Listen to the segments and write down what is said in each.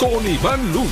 con Iván Lugo.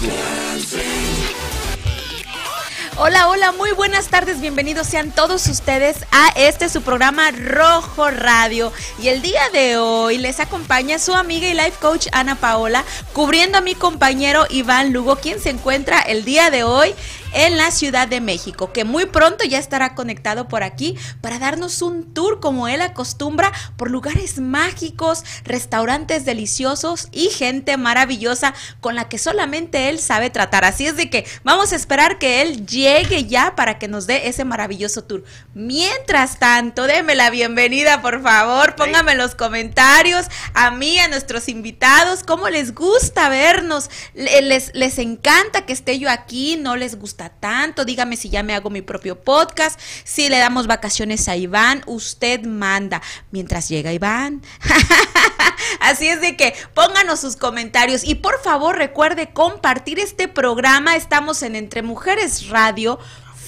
Hola, hola, muy buenas tardes, bienvenidos sean todos ustedes a este su programa Rojo Radio. Y el día de hoy les acompaña su amiga y life coach Ana Paola, cubriendo a mi compañero Iván Lugo, quien se encuentra el día de hoy en la Ciudad de México, que muy pronto ya estará conectado por aquí para darnos un tour como él acostumbra por lugares mágicos, restaurantes deliciosos y gente maravillosa con la que solamente él sabe tratar. Así es de que vamos a esperar que él llegue ya para que nos dé ese maravilloso tour. Mientras tanto, déme la bienvenida, por favor, póngame en los comentarios a mí, a nuestros invitados, cómo les gusta vernos, les, les encanta que esté yo aquí, no les gusta tanto, dígame si ya me hago mi propio podcast, si le damos vacaciones a Iván, usted manda mientras llega Iván. Así es de que pónganos sus comentarios y por favor recuerde compartir este programa. Estamos en Entre Mujeres Radio.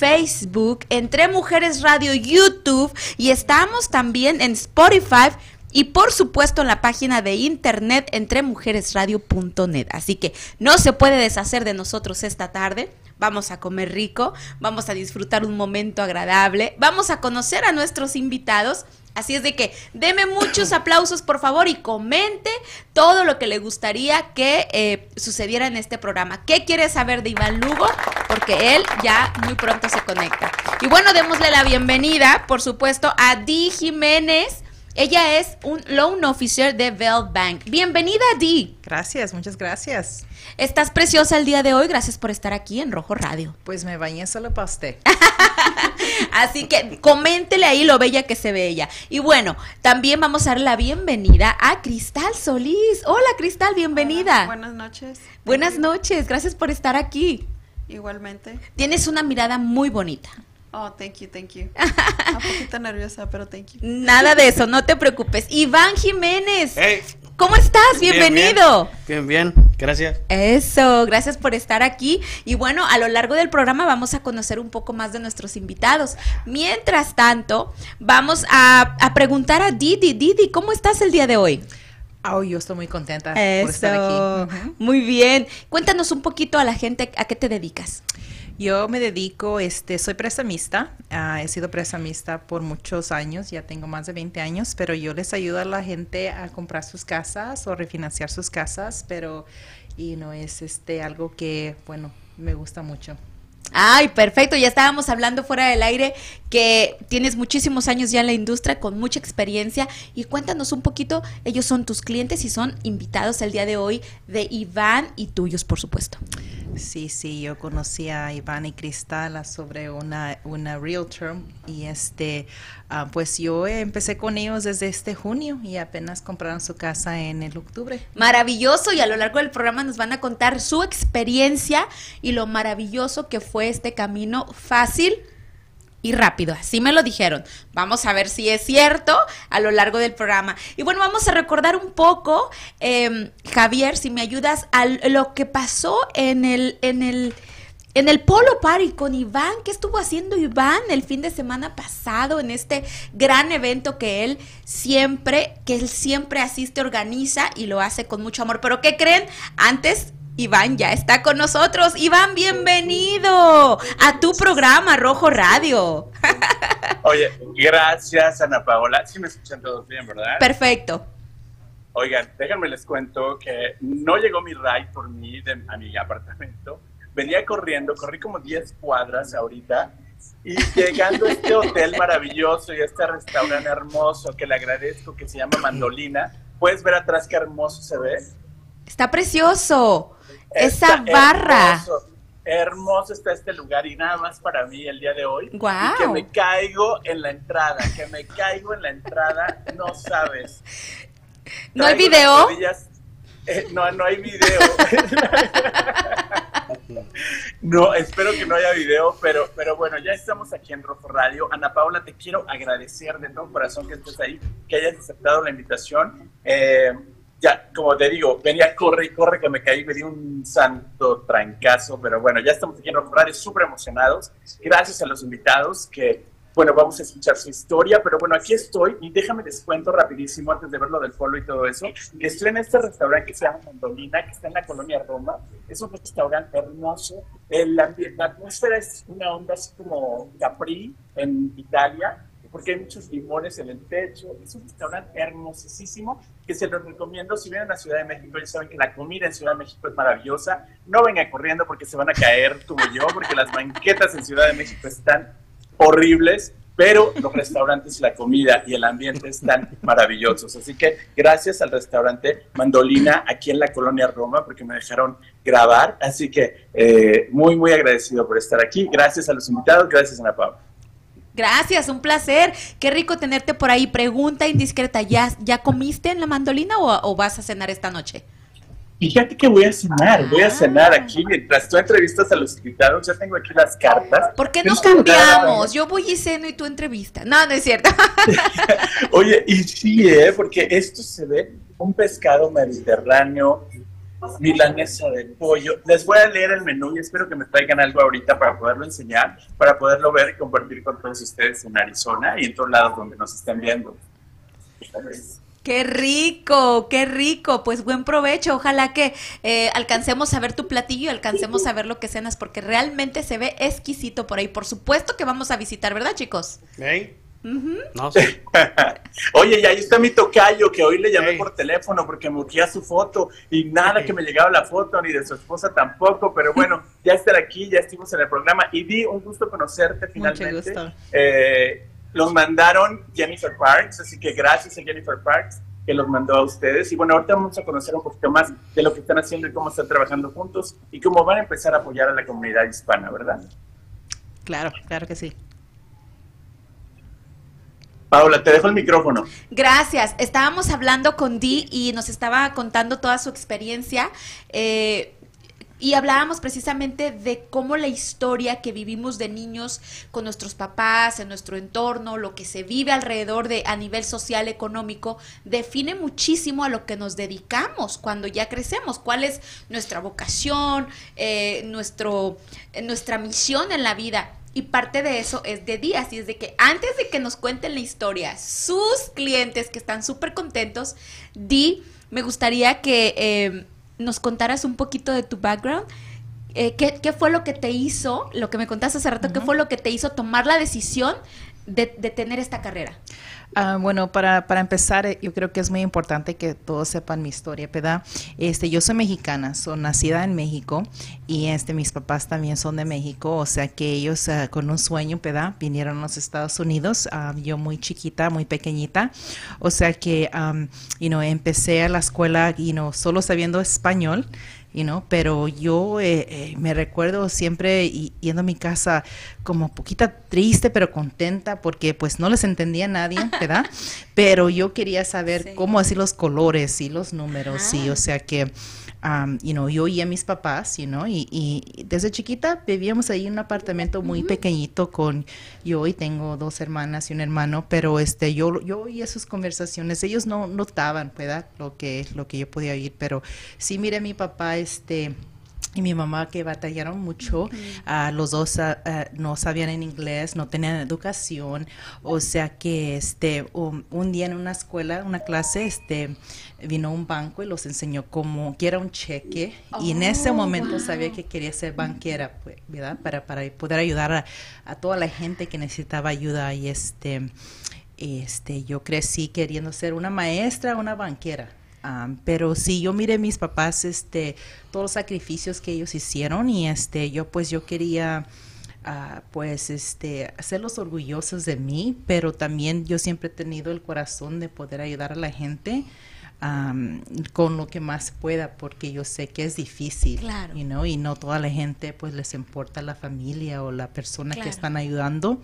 Facebook, Entre Mujeres Radio, YouTube y estamos también en Spotify y por supuesto en la página de internet entremujeresradio.net. Así que no se puede deshacer de nosotros esta tarde vamos a comer rico, vamos a disfrutar un momento agradable, vamos a conocer a nuestros invitados. Así es de que deme muchos aplausos por favor y comente todo lo que le gustaría que eh, sucediera en este programa. ¿Qué quiere saber de Iván Lugo? Porque él ya muy pronto se conecta. Y bueno, démosle la bienvenida, por supuesto, a Di Jiménez. Ella es un loan officer de Bell Bank. Bienvenida, Di. Gracias, muchas gracias. Estás preciosa el día de hoy. Gracias por estar aquí en Rojo Radio. Pues me bañé solo para usted. Así que coméntele ahí lo bella que se ve ella. Y bueno, también vamos a dar la bienvenida a Cristal Solís. Hola, Cristal, bienvenida. buenas noches. Buenas noches. Gracias por estar aquí. Igualmente. Tienes una mirada muy bonita. Oh, thank you, thank you. Un poquito nerviosa, pero thank you. Nada de eso, no te preocupes. Iván Jiménez. Hey. ¿Cómo estás? Bienvenido. Bien, bien, gracias. Eso, gracias por estar aquí. Y bueno, a lo largo del programa vamos a conocer un poco más de nuestros invitados. Mientras tanto, vamos a, preguntar a Didi. Didi, ¿cómo estás el día de hoy? Oh, yo estoy muy contenta por estar aquí. Muy bien. Cuéntanos un poquito a la gente a qué te dedicas. Yo me dedico, este, soy prestamista, ah, he sido prestamista por muchos años, ya tengo más de 20 años, pero yo les ayudo a la gente a comprar sus casas o refinanciar sus casas, pero y no es este algo que, bueno, me gusta mucho. Ay, perfecto. Ya estábamos hablando fuera del aire que tienes muchísimos años ya en la industria con mucha experiencia y cuéntanos un poquito, ellos son tus clientes y son invitados el día de hoy de Iván y tuyos, por supuesto. Sí, sí, yo conocí a Iván y Cristal sobre una, una realtor y este, ah, pues yo empecé con ellos desde este junio y apenas compraron su casa en el octubre. Maravilloso y a lo largo del programa nos van a contar su experiencia y lo maravilloso que fue este camino fácil y rápido. Así me lo dijeron. Vamos a ver si es cierto a lo largo del programa. Y bueno, vamos a recordar un poco, em, Javier, si me ayudas, a lo que pasó en el, en el, en el Polo Party con Iván. ¿Qué estuvo haciendo Iván el fin de semana pasado en este gran evento que él siempre, que él siempre asiste, organiza y lo hace con mucho amor? Pero ¿qué creen? Antes Iván ya está con nosotros. Iván, bienvenido a tu programa Rojo Radio. Oye, gracias Ana Paola. Sí me escuchan todos bien, ¿verdad? Perfecto. Oigan, déjenme les cuento que no llegó mi ride por mí a mi apartamento. Venía corriendo, corrí como 10 cuadras ahorita y llegando a este hotel maravilloso y a este restaurante hermoso que le agradezco que se llama Mandolina. Puedes ver atrás qué hermoso se ve. Está precioso. Esa barra. Hermoso, está este lugar y nada más para mí el día de hoy. Wow. que me caigo en la entrada, que me caigo en la entrada, no sabes. ¿No hay video? Eh, no, no hay video. no, espero que no haya video, pero, pero bueno, ya estamos aquí en Rojo Radio. Ana Paula, te quiero agradecer de todo corazón que estés ahí, que hayas aceptado la invitación. Eh, ya, como te digo, venía corre y corre que me caí, me di un santo trancazo, pero bueno, ya estamos aquí en Rojo súper emocionados. Gracias a los invitados que bueno, vamos a escuchar su historia, pero bueno, aquí estoy y déjame les cuento rapidísimo antes de ver lo del polo y todo eso. Estoy en este restaurante que se llama Mandolina, que está en la colonia Roma. Es un restaurante hermoso. El ambiente, la atmósfera es una onda así como Capri en Italia, porque hay muchos limones en el techo. Es un restaurante hermosísimo que se los recomiendo. Si vienen a Ciudad de México, ya saben que la comida en Ciudad de México es maravillosa. No vengan corriendo porque se van a caer como yo, porque las banquetas en Ciudad de México están horribles, pero los restaurantes, la comida y el ambiente están maravillosos. Así que gracias al restaurante Mandolina aquí en la colonia Roma, porque me dejaron grabar. Así que eh, muy, muy agradecido por estar aquí. Gracias a los invitados, gracias Ana Paula. Gracias, un placer. Qué rico tenerte por ahí. Pregunta indiscreta, ¿ya, ya comiste en la mandolina o vas a cenar esta noche? Fíjate que voy a cenar, voy a ah. cenar aquí mientras tú entrevistas a los invitados. Ya tengo aquí las cartas. ¿Por qué no cambiamos? Yo voy y ceno y tú entrevista. No, no es cierto. Oye, y sí, ¿eh? porque esto se ve un pescado mediterráneo, milanesa de pollo. Les voy a leer el menú y espero que me traigan algo ahorita para poderlo enseñar, para poderlo ver y compartir con todos ustedes en Arizona y en todos lados donde nos estén viendo. Qué rico, qué rico. Pues buen provecho. Ojalá que eh, alcancemos a ver tu platillo y alcancemos a ver lo que cenas, porque realmente se ve exquisito por ahí. Por supuesto que vamos a visitar, ¿verdad, chicos? No sé. Oye, y ahí está mi tocayo, que hoy le llamé por teléfono porque me urgía su foto y nada que me llegaba la foto, ni de su esposa tampoco, pero bueno, ya estar aquí, ya estuvimos en el programa y di un gusto conocerte finalmente. Mucho gusto. Eh, los mandaron Jennifer Parks, así que gracias a Jennifer Parks que los mandó a ustedes. Y bueno, ahorita vamos a conocer un poquito más de lo que están haciendo y cómo están trabajando juntos y cómo van a empezar a apoyar a la comunidad hispana, ¿verdad? Claro, claro que sí. Paula, te dejo el micrófono. Gracias. Estábamos hablando con Dee y nos estaba contando toda su experiencia. Eh, y hablábamos precisamente de cómo la historia que vivimos de niños con nuestros papás, en nuestro entorno, lo que se vive alrededor de a nivel social, económico, define muchísimo a lo que nos dedicamos cuando ya crecemos, cuál es nuestra vocación, eh, nuestro, nuestra misión en la vida. Y parte de eso es de días, y es de que antes de que nos cuenten la historia, sus clientes que están súper contentos, Di, me gustaría que... Eh, nos contaras un poquito de tu background. Eh, ¿qué, fue lo que te hizo, lo que me contaste hace rato, qué fue lo que te hizo tomar la decisión de, tener esta carrera? Ah, bueno, para, para, empezar, eh, yo creo que es muy importante que todos sepan mi historia, ¿verdad? Este, yo soy mexicana, soy nacida en México y este, mis papás también son de México, o sea que ellos ah, con un sueño, ¿verdad? Vinieron a los Estados Unidos, ah, yo muy chiquita, muy pequeñita, o sea que, um, you know, empecé a la escuela, y no solo sabiendo español, you know, pero yo eh, eh, me recuerdo siempre yendo a mi casa como poquita triste pero contenta porque pues no les entendía a nadie, ¿verdad? pero yo quería saber cómo así los colores y los números y o sea que um, you know, yo y a mis papás, you know, y, y, desde chiquita vivíamos ahí en un apartamento muy pequeñito con yo y tengo dos hermanas y un hermano, pero este, yo, yo oía sus conversaciones, ellos no notaban, ¿verdad? Lo que, lo que yo podía oír, pero sí, mire, mi papá, este, y mi mamá que batallaron mucho, uh, los dos uh, no sabían en inglés, no tenían educación, o sea que este un, día en una escuela, una clase, este vino un banco y los enseñó cómo que era un cheque. Y en ese oh, momento sabía que quería ser banquera, pues, ¿verdad? Para, para poder ayudar a, a, toda la gente que necesitaba ayuda. Y este este yo crecí queriendo ser una maestra, una banquera pero sí, yo miré mis papás, este, todos los sacrificios que ellos hicieron y este, yo pues yo quería, uh, pues, este, hacerlos orgullosos de mí, pero también yo siempre he tenido el corazón de poder ayudar a la gente. Am, con lo que más pueda, porque yo sé que es difícil, Claro. you know, y no toda la gente pues les importa la familia o la persona Claro. que están ayudando.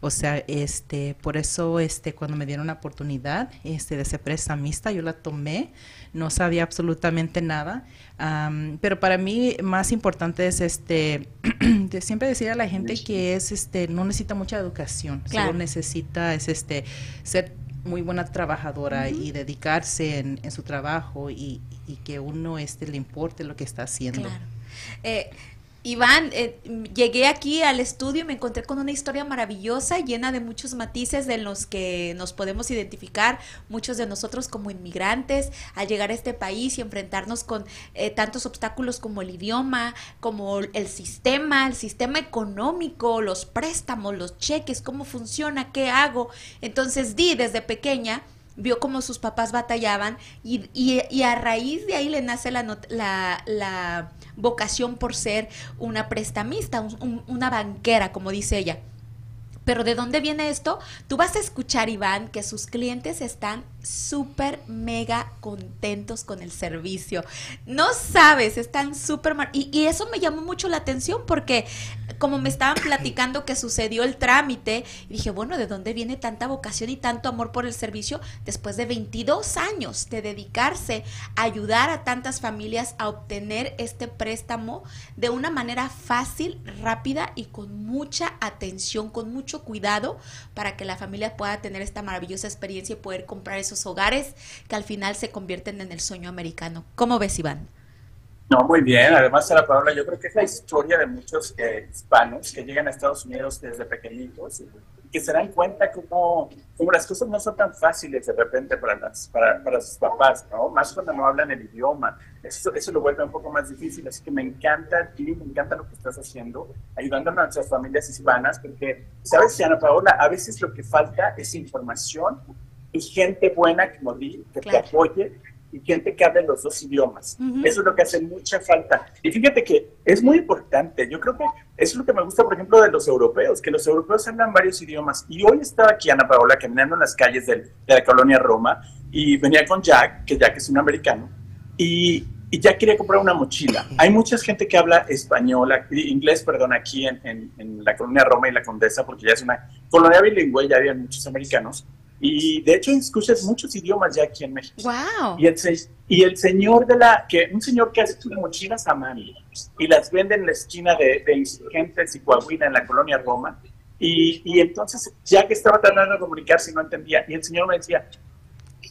O sea, este, por eso este cuando me dieron la oportunidad este de ser prestamista, yo la tomé, no sabía absolutamente nada. am, pero para mí más importante es este de siempre decir a la gente que es este no necesita mucha educación, Claro. solo necesita es este ser muy buena trabajadora y dedicarse en, en su trabajo y, y que uno este le importe lo que está haciendo. Claro. Eh, Iván, eh, llegué aquí al estudio y me encontré con una historia maravillosa, llena de muchos matices de los que nos podemos identificar, muchos de nosotros como inmigrantes, al llegar a este país y enfrentarnos con eh, tantos obstáculos como el idioma, como el sistema, el sistema económico, los préstamos, los cheques, cómo funciona, qué hago. Entonces, Di, desde pequeña, vio cómo sus papás batallaban y, y- a raíz de ahí le nace la, la, la vocación por ser una prestamista, un- un- una banquera, como dice ella. Pero ¿de dónde viene esto? Tú vas a escuchar, Iván, que sus clientes están súper mega contentos con el servicio. No sabes, están súper... Y, y eso me llamó mucho la atención porque como me estaban platicando que sucedió el trámite, y dije, bueno, ¿de dónde viene tanta vocación y tanto amor por el servicio después de 22 años de dedicarse a ayudar a tantas familias a obtener este préstamo de una manera fácil, rápida y con mucha atención, con mucho cuidado para que la familia pueda tener esta maravillosa experiencia y poder comprar esos hogares que al final se convierten en el sueño americano? ¿Cómo ves, Iván? No, muy bien. Además, Sara Paola, yo creo que es la historia de muchos eh, hispanos que llegan a Estados Unidos desde pequeñitos y que se dan cuenta cómo, cómo las cosas no son tan fáciles de repente para, las, para, para sus papás, ¿no? Más cuando no hablan el idioma. Eso, eso lo vuelve un poco más difícil. Así que me encanta a ti, me encanta lo que estás haciendo, ayudando a nuestras familias hispanas, porque, ¿sabes, Ana Paola? A veces lo que falta es información y gente buena, como di, que Claro. te apoye y gente que hable los dos idiomas. Ujú. Eso es lo que hace mucha falta. Y fíjate que es muy importante. Yo creo que eso es lo que me gusta, por ejemplo, de los europeos, que los europeos hablan varios idiomas. Y hoy estaba aquí Ana Paola caminando en las calles del- de la colonia Roma y venía con Jack, que Jack es un americano, y, y Jack quería comprar una mochila. Hay mucha gente que habla español, inglés, perdón, aquí en, en- en la colonia Roma y la Condesa, porque ya es una colonia bilingüe, ya había muchos americanos. Y de hecho escuchas muchos idiomas ya aquí en México. ¡Wow! Y el, se- y el señor de la, que un señor que hace sus mochilas a mano y las vende en la esquina de, de Insurgentes y Coahuila en la colonia Roma. Y, y entonces, ya que estaba tratando de comunicarse y no entendía, y el señor me decía,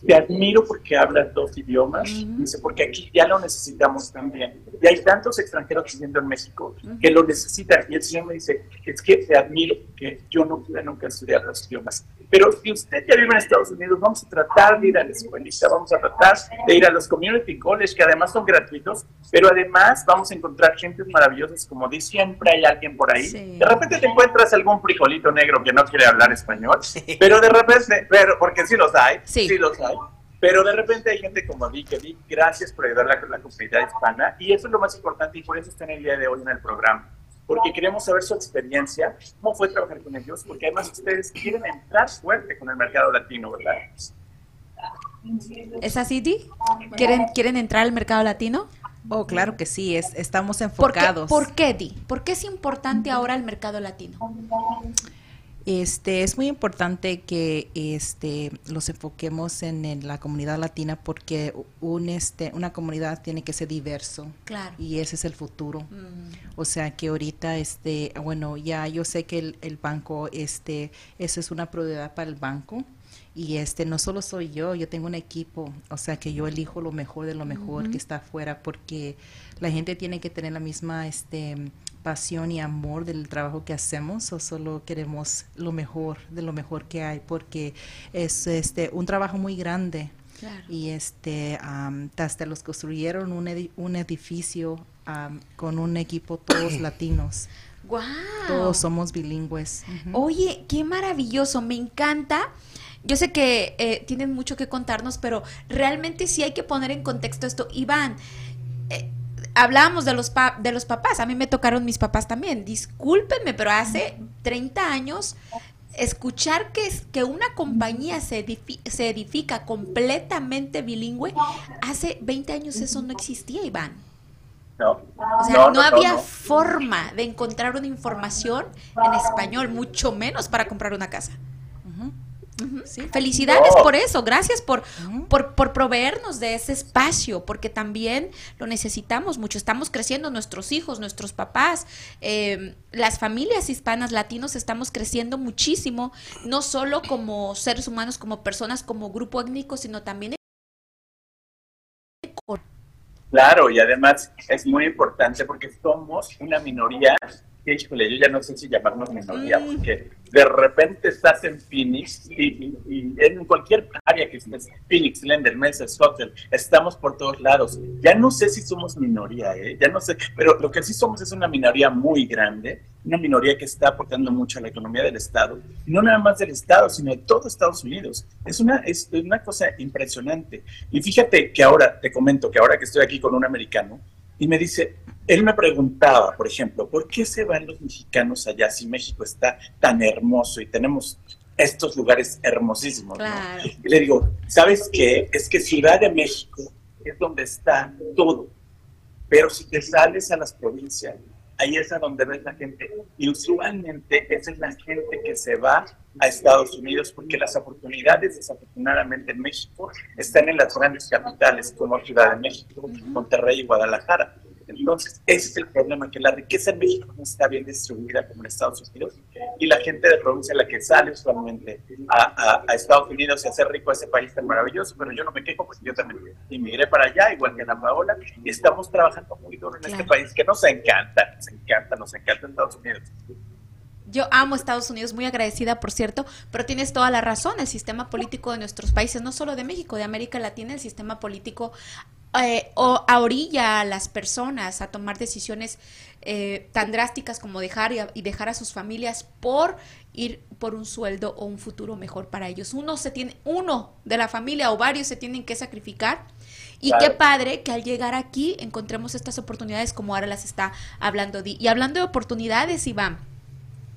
te admiro porque hablas dos idiomas, dice, porque aquí ya lo necesitamos también. Y hay tantos extranjeros viviendo en México que lo necesitan. Y el señor me dice, es que te admiro porque yo no pude nunca estudiar los idiomas. Pero si usted ya vive en Estados Unidos, vamos a tratar de ir a la escuelita, vamos a tratar de ir a los community college, que además son gratuitos, pero además vamos a encontrar gentes maravillosas, como di siempre hay alguien por ahí. Sí. De repente te encuentras algún frijolito negro que no quiere hablar español, pero de repente, pero porque sí los hay, Sí. sí los hay. Pero de repente hay gente como que Di, gracias por ayudar a la, la comunidad hispana y eso es lo más importante y por eso están el día de hoy en el programa. Porque queremos saber su experiencia, cómo fue trabajar con ellos, porque además ustedes quieren entrar fuerte con el mercado latino, ¿verdad? ¿Es así, Di? ¿Quieren, ¿Quieren entrar al mercado latino? Oh, claro que sí, es, estamos ¿Por qué, enfocados. ¿Por qué, Di? ¿Por qué es importante ahora el mercado latino? Este es muy importante que este los enfoquemos en, en la comunidad latina porque un este una comunidad tiene que ser diverso. Claro. y ese es el futuro. Mm, O sea que ahorita este bueno ya yo sé que el, el banco este eso es una prioridad para el banco. Y este no solo soy yo yo tengo un equipo. O sea que yo elijo lo mejor de lo mejor que está afuera porque la gente tiene que tener la misma este pasión y amor del trabajo que hacemos o solo queremos lo mejor de lo mejor que hay porque es este un trabajo muy grande claro. y este am, hasta los construyeron un, edi- un edificio am, con un equipo todos latinos ¡Wow! todos somos bilingües. Oye, qué maravilloso, me encanta. Yo sé que eh, tienen mucho que contarnos, pero realmente sí hay que poner en contexto esto. Iván, hablábamos de los, pa- de los papás, a mí me tocaron mis papás también. Discúlpenme, pero hace 30 años escuchar que, que una compañía se, se edifica completamente bilingüe, hace 20 años eso no existía, Iván. No, o sea, no, había forma de encontrar una información en español, mucho menos para comprar una casa. Felicidades por eso, gracias por, por, por, proveernos de ese espacio, porque también lo necesitamos mucho. Estamos creciendo nuestros hijos, nuestros papás, eh, las familias hispanas, latinos, estamos creciendo muchísimo, no solo como seres humanos, como personas, como grupo étnico, sino también. Claro, y además es muy importante porque somos una minoría que, híjole, yo ya no sé si llamarnos minoría, mm. porque de repente estás en Phoenix y, en cualquier área que estés, Phoenix, Lender, Mesa, Hotel, estamos por todos lados. Ya no sé si somos minoría, ¿eh? ya no sé, pero lo que sí somos es una minoría muy grande, una minoría que está aportando mucho a la economía del Estado, y no nada más del Estado, sino de todo Estados Unidos. Es una, es una cosa impresionante. Y fíjate que ahora, te comento que ahora que estoy aquí con un americano, y me dice, él me preguntaba, por ejemplo, ¿por qué se van los mexicanos allá si México está tan hermoso y tenemos estos lugares hermosísimos? Y le digo, ¿sabes qué? Es que Ciudad de México es donde está todo. Pero si te sales a las provincias, ahí es a donde ves la gente. Y usualmente esa es la gente que se va a Estados Unidos porque las oportunidades, desafortunadamente, en México están en las grandes capitales como Ciudad de México, Monterrey y Guadalajara. Entonces, ese es el problema, que la riqueza en México no está bien distribuida como en Estados Unidos y la gente de provincia, la que sale usualmente a, Estados Unidos y hacer rico a ese país tan maravilloso, pero yo no me quejo porque yo también inmigré para allá, igual que Ana Paola, y estamos trabajando muy duro en este país que nos encanta, nos encanta, nos encanta Estados Unidos. Yo amo Estados Unidos, muy agradecida, por cierto, pero tienes toda la razón. El sistema político de nuestros países, no solo de México, de América Latina, el sistema político eh, o a orilla a las personas a tomar decisiones eh, tan drásticas como dejar y, dejar a sus familias por ir por un sueldo o un futuro mejor para ellos. Uno se tiene, uno de la familia o varios se tienen que sacrificar. Y qué padre que al llegar aquí encontremos estas oportunidades como ahora las está hablando Di. Y hablando de oportunidades, Iván,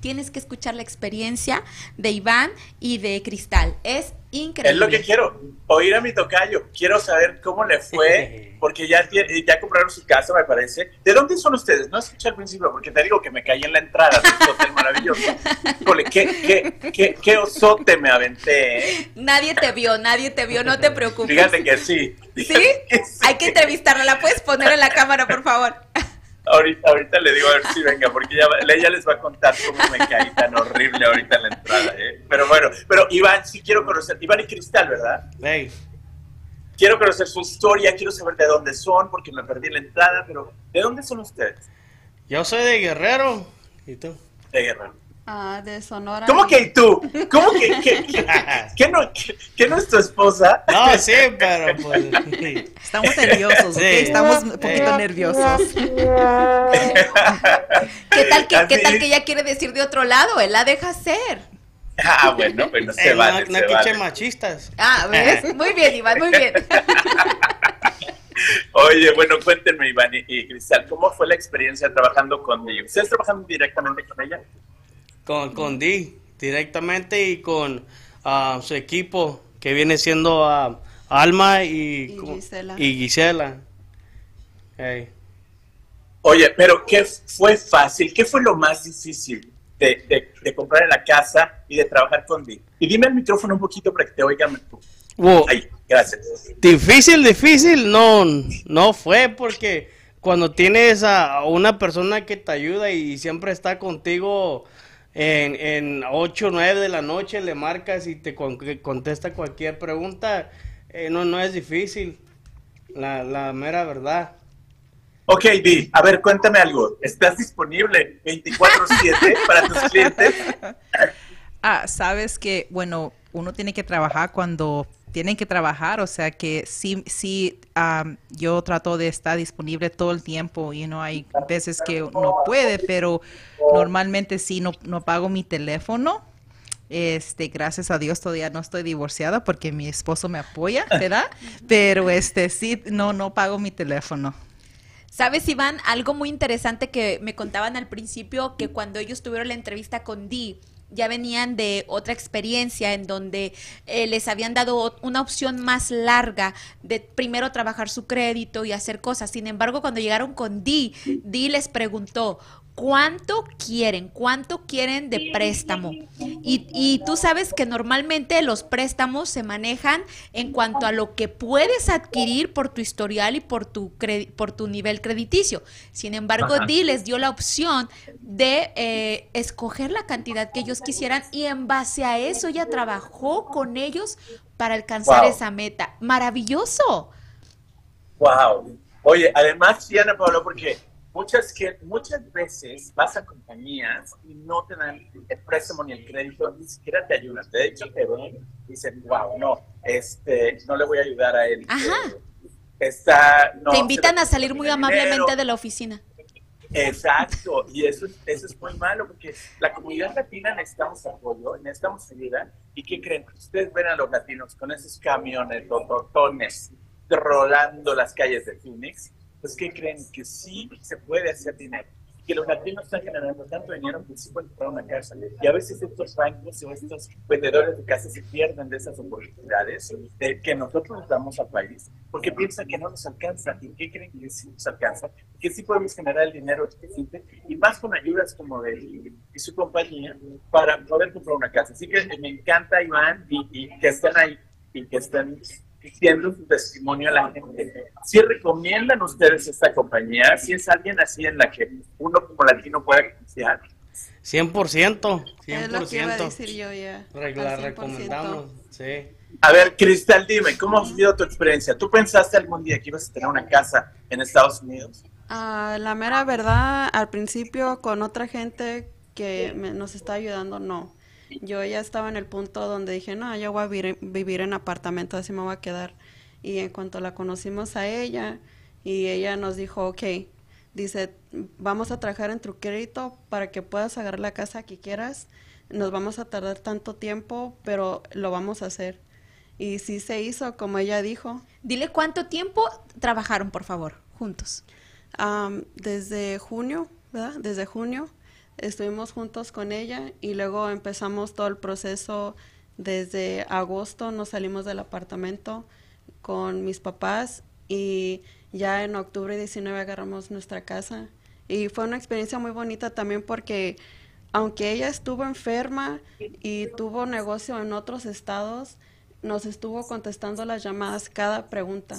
tienes que escuchar la experiencia de Iván y de Cristal. Es increíble. Es lo que quiero, oír a mi tocayo. Quiero saber cómo le fue, porque ya, ya compraron su casa, me parece. ¿De dónde son ustedes? No escuché al principio, porque te digo que me caí en la entrada de este hotel maravilloso. ¿qué, qué, qué, osote me aventé, ¿eh? Nadie te vio, nadie te vio, no te preocupes. Fíjate que sí. ¿Sí? Hay que entrevistarla. ¿La puedes poner en la cámara, por favor? Ahorita, ahorita le digo a ver si venga, porque ella, les va a contar cómo me caí tan horrible ahorita en la entrada. ¿eh? Pero bueno, pero Iván, sí quiero conocer, Iván y Cristal, ¿verdad? Sí. Quiero conocer su historia, quiero saber de dónde son, porque me perdí la entrada, pero ¿de dónde son ustedes? Yo soy de Guerrero, ¿y tú? De Guerrero. Ah, de Sonora. ¿Cómo que tú? ¿Cómo que, que, no, que, no es tu esposa? No, sí, pero pues... Estamos nerviosos, Estamos un poquito nerviosos. ¿Qué tal que, ¿qué tal que ella quiere decir de otro lado? Él la deja ser. Ah, bueno, pues no se eh, vale. No, machistas. Ah, ¿ves? Muy bien, Iván, muy bien. Oye, bueno, cuéntenme, Iván y, Cristal, ¿cómo fue la experiencia trabajando con ella? ¿Ustedes trabajando directamente con ella? Con, con Di directamente y con uh, su equipo que viene siendo uh, Alma y, y Gisela. Oye, pero ¿qué fue fácil? ¿Qué fue lo más difícil de, de, comprar en la casa y de trabajar con Di? Y dime el micrófono un poquito para que te oigan. Wow. gracias. Difícil, difícil, no, no fue porque cuando tienes a una persona que te ayuda y siempre está contigo en, en 8 o 9 de la noche le marcas y te contesta cualquier pregunta, eh, no, no es difícil, la, la mera verdad. Ok, Di, a ver, cuéntame algo. ¿Estás disponible 24/7 para tus clientes? Ah, sabes que, bueno, uno tiene que trabajar cuando tienen que trabajar, o sea que sí, sí, yo trato de estar disponible todo el tiempo y no hay veces que no puede, pero normalmente sí no, no pago mi teléfono. Este, gracias a Dios todavía no estoy divorciada porque mi esposo me apoya, ¿verdad? Pero este sí, no, no pago mi teléfono. Sabes, Iván, algo muy interesante que me contaban al principio, que cuando ellos tuvieron la entrevista con Dee, ya venían de otra experiencia en donde eh, les habían dado una opción más larga de primero trabajar su crédito y hacer cosas. Sin embargo, cuando llegaron con Di, Di les preguntó, cuánto quieren, cuánto quieren de préstamo. Y, y, tú sabes que normalmente los préstamos se manejan en cuanto a lo que puedes adquirir por tu historial y por tu, por tu nivel crediticio. Sin embargo, Di les dio la opción de eh, escoger la cantidad que ellos quisieran y en base a eso ella trabajó con ellos para alcanzar esa meta. Maravilloso. Wow. Oye, además, Diana Pablo, porque muchas, que, muchas veces vas a compañías y no te dan el préstamo ni el crédito, ni siquiera te ayudan. De hecho, te ven y dicen, wow, no, este, no le voy a ayudar a él. Ajá. está, te invitan a salir muy amablemente de la oficina. Exacto, y eso, eso es muy malo porque la comunidad latina necesitamos apoyo, necesitamos ayuda. ¿Y qué creen? Ustedes ven a los latinos con esos camiones, los totones, rolando las calles de Phoenix pues ¿qué creen? Que sí se puede hacer dinero. Que los latinos están generando tanto dinero que sí pueden comprar una casa. Y a veces estos bancos o estos vendedores de casas se pierden de esas oportunidades de que nosotros nos damos al país porque piensan que no nos alcanza. ¿Y qué creen que sí nos alcanza? Que sí podemos generar el dinero suficiente y más con ayudas como de y su compañía para poder comprar una casa. Así que me encanta, Iván, y, y que estén ahí y que estén diciendo su testimonio a la gente. Si recomiendan ustedes esta compañía, si es alguien así en la que uno como latino pueda confiar. 100%, 100%. Es lo que iba a decir yo ya. La recomendamos, sí. A ver, Cristal, dime, ¿cómo ha sido tu experiencia? ¿Tú pensaste algún día que ibas a tener una casa en Estados Unidos? Uh, la mera verdad, al principio con otra gente que me, nos está ayudando, no yo ya estaba en el punto donde dije, no, yo voy a vivir, vivir en apartamento, así me voy a quedar. Y en cuanto la conocimos a ella, y ella nos dijo, ok, dice, vamos a trabajar en tu crédito para que puedas agarrar la casa que quieras. Nos vamos a tardar tanto tiempo, pero lo vamos a hacer. Y sí se hizo, como ella dijo. Dile cuánto tiempo trabajaron, por favor, juntos. desde junio, ¿verdad? Desde junio estuvimos juntos con ella y luego empezamos todo el proceso desde agosto, nos salimos del apartamento con mis papás y ya en octubre 19 agarramos nuestra casa y fue una experiencia muy bonita también porque aunque ella estuvo enferma y tuvo negocio en otros estados, nos estuvo contestando las llamadas cada pregunta.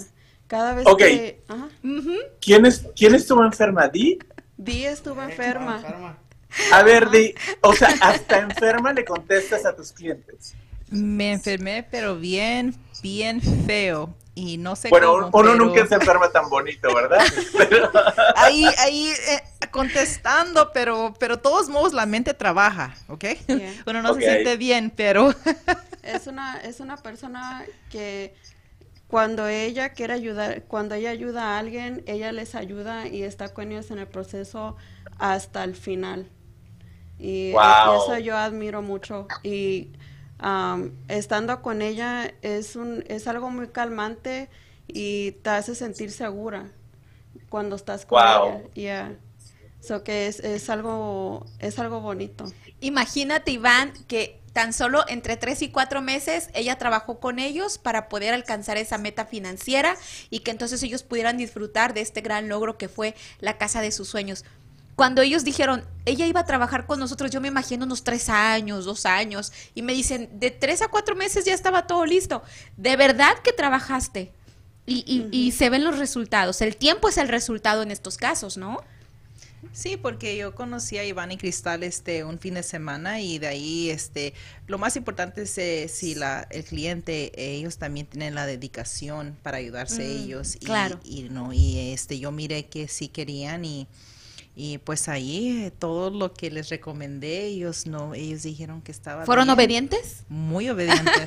Cada vez que... ¿Quién, es, ¿Quién estuvo enferma? ¿Di? Di estuvo enferma. A ver, Di, o sea, hasta enferma le contestas a tus clientes. Me enfermé, pero bien, bien feo. Y no sé bueno, uno nunca se enferma tan bonito, ¿verdad? Ahí, ahí eh, contestando, pero, pero todos modos la mente trabaja, ¿ok? Uno no se siente bien, pero... es una, es una persona que cuando ella quiere ayudar, cuando ella ayuda a alguien, ella les ayuda y está con ellos en el proceso hasta el final. Y eso yo admiro mucho. Y estando con ella es, un, es algo muy calmante y te hace sentir segura cuando estás con ella. Yeah. So que es, es, algo, es algo bonito. Imagínate, Iván, que tan solo entre tres y cuatro meses ella trabajó con ellos para poder alcanzar esa meta financiera y que entonces ellos pudieran disfrutar de este gran logro que fue la casa de sus sueños cuando ellos dijeron, ella iba a trabajar con nosotros, yo me imagino unos tres años, dos años, y me dicen, de tres a cuatro meses ya estaba todo listo. De verdad que trabajaste. Y, y, se ven los resultados. El tiempo es el resultado en estos casos, ¿no? Sí, porque yo conocí a Iván y Cristal este un fin de semana y de ahí este lo más importante es eh, si la el cliente ellos también tienen la dedicación para ayudarse mm, ellos claro. y, no y este yo miré que sí querían y y pues ahí eh, todo lo que les recomendé, ellos no, ellos dijeron que estaba ¿Fueron obedientes? Muy obedientes.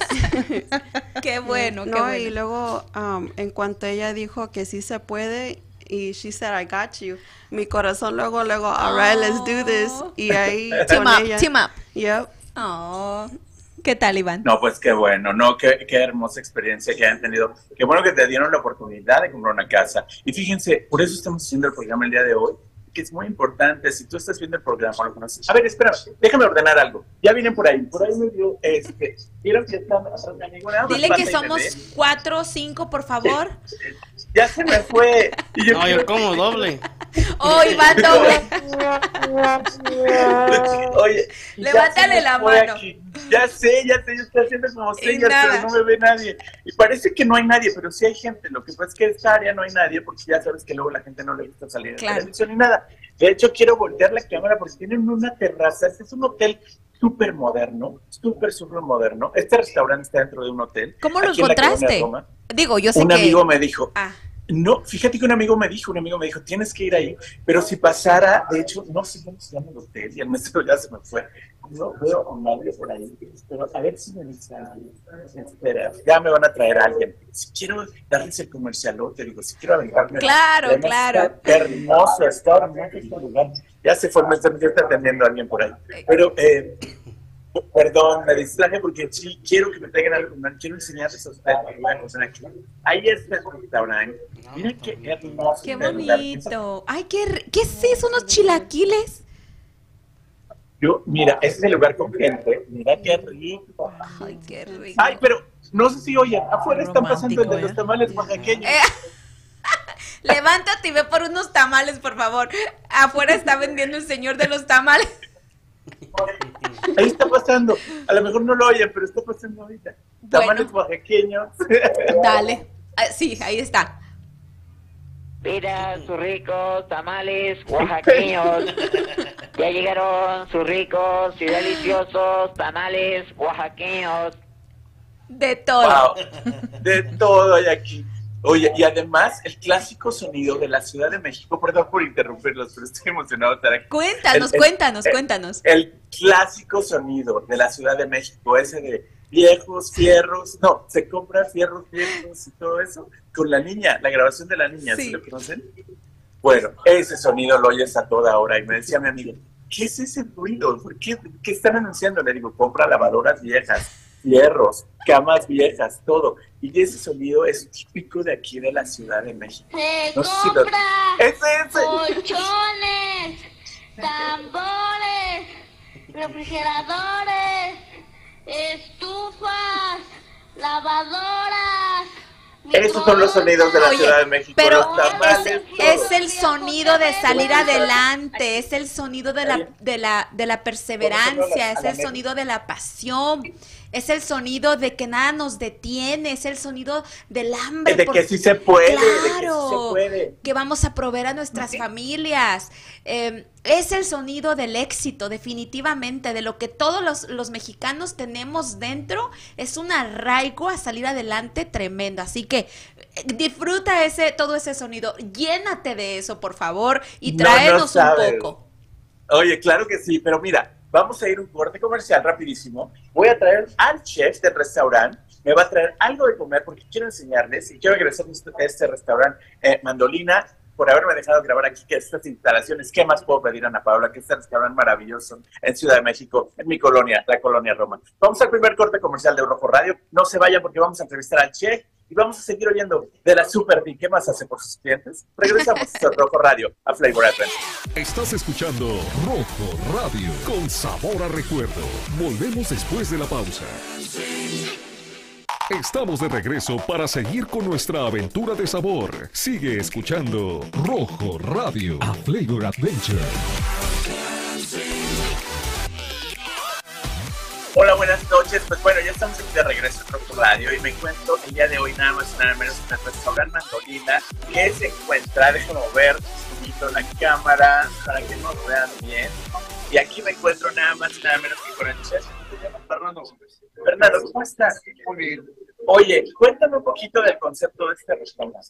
qué bueno, qué no, y luego um, en cuanto ella dijo que sí se puede y she said I got you, mi corazón luego luego, alright, let's do this y ahí team up, team up. Yep. Oh. ¿Qué tal, Iván? No, pues qué bueno, ¿no? Qué, qué, hermosa experiencia que han tenido. Qué bueno que te dieron la oportunidad de comprar una casa. Y fíjense, por eso estamos haciendo el programa el día de hoy, que es muy importante. Si tú estás viendo el programa, lo conoces. A ver, espérame, déjame ordenar algo. Ya vienen por ahí. Por ahí me dio, este, ¿vieron que están Dile que somos cuatro o cinco, por favor. Ya se me fue. Y yo no, yo como doble. Hoy va doble. Oye, levántale la mano. Ya sé, ya sé, yo estoy haciendo como señas, pero no me ve nadie. Y parece que no hay nadie, pero sí hay gente. Lo que pasa es que en esta área no hay nadie, porque ya sabes que luego la gente no le gusta salir en televisión ni nada. De hecho, quiero voltear la cámara porque tienen una terraza. Este es un hotel súper moderno, súper, súper moderno. Este restaurante está dentro de un hotel. ¿Cómo lo encontraste? Digo, yo sé un amigo me dijo, ah. No, fíjate que un amigo me dijo, un amigo me dijo, tienes que ir ahí, pero si pasara, de hecho, no sé cómo se llama el hotel, y el mesero ya se me fue. No veo a nadie por ahí, pero a ver si me dice Espera, ya me van a traer a alguien. Si quiero darles el comercial, te digo, si quiero aventarme. Claro, claro. Qué hermoso, está hermoso este lugar. Ya se fue, me está, está atendiendo a alguien por ahí. Pero, eh, Perdón, me distraje porque sí quiero que me traigan algo, quiero enseñarles a ustedes aquí. Ahí está el restaurante. Mira qué hermoso. Qué bonito. Ay, qué, ¿qué es eso? ¿Unos chilaquiles? Yo, mira, este es el lugar con gente. Mira qué rico. Ay, qué rico. Ay, pero no sé si oye, afuera están pasando el de los ¿eh? tamales oaxaqueños. Eh, levántate y ve por unos tamales, por favor. Afuera está vendiendo el señor de los tamales. Ahí está pasando. A lo mejor no lo oyen, pero está pasando ahorita. Tamales oaxaqueños. Dale. Ah, sí, ahí está. Mira sus ricos tamales oaxaqueños. ya llegaron sus ricos y deliciosos tamales oaxaqueños. De todo. De todo hay aquí. Oye, y además el clásico sonido de la Ciudad de México, perdón por interrumpirlos, pero estoy emocionado de estar aquí. Cuéntanos, cuéntanos, cuéntanos. El clásico sonido de la Ciudad de México, ese de viejos fierros, no, se compra fierros viejos y todo eso, con la niña, la grabación de la niña, ¿sí, lo conocen? Bueno, ese sonido lo oyes a toda hora y me decía mi amigo, ¿qué es ese ruido? ¿Por qué, qué están anunciando? Le digo, compra lavadoras viejas fierros, camas viejas, todo. Y ese sonido es típico de aquí de la Ciudad de México. Se compra colchones, tambores, refrigeradores, estufas, lavadoras. Esos son los sonidos de la Ciudad de México. Pero es, el sonido de salir adelante, es el sonido de la, de la, de la perseverancia, es el sonido de la pasión es el sonido de que nada nos detiene, es el sonido del hambre. De que sí se puede. Claro, que, vamos a proveer a nuestras familias. Em, es el sonido del éxito, definitivamente, de lo que todos los, los, mexicanos tenemos dentro. Es un arraigo a salir adelante tremendo. Así que eh, disfruta ese, todo ese sonido. Llénate de eso, por favor, y tráenos un poco. Oye, claro que sí, pero mira, vamos a ir un corte comercial rapidísimo. Voy a traer al chef del restaurante, me va a traer algo de comer porque quiero enseñarles y quiero agradecer a este restaurante eh, Mandolina por haberme dejado grabar aquí que estas instalaciones. ¿Qué más puedo pedir a Ana Paula? Que este restaurante maravilloso en Ciudad de México, en mi colonia, la colonia Roma. Vamos al primer corte comercial de Rojo Radio. No se vayan porque vamos a entrevistar al chef y vamos a seguir oyendo de la Super D. ¿Qué más hace por sus clientes? Regresamos a Rojo Radio, a Flavor FM. Estás escuchando Rojo Radio, con sabor a recuerdo. Volvemos después de la pausa. Estamos de regreso para seguir con nuestra aventura de sabor. Sigue escuchando Rojo Radio, a Flavor Adventure. Noches. Pues bueno, ya estamos aquí de regreso en Rojo Radio y me encuentro el día de hoy nada más y nada menos en el restaurante Mandolina que se encuentra, déjame ver un poquito la cámara para que nos vean bien. Y aquí me encuentro nada más y nada menos que con el chef. Fernando. Fernando, ¿cómo estás? Muy bien. Oye, cuéntame un poquito del concepto de este restaurante.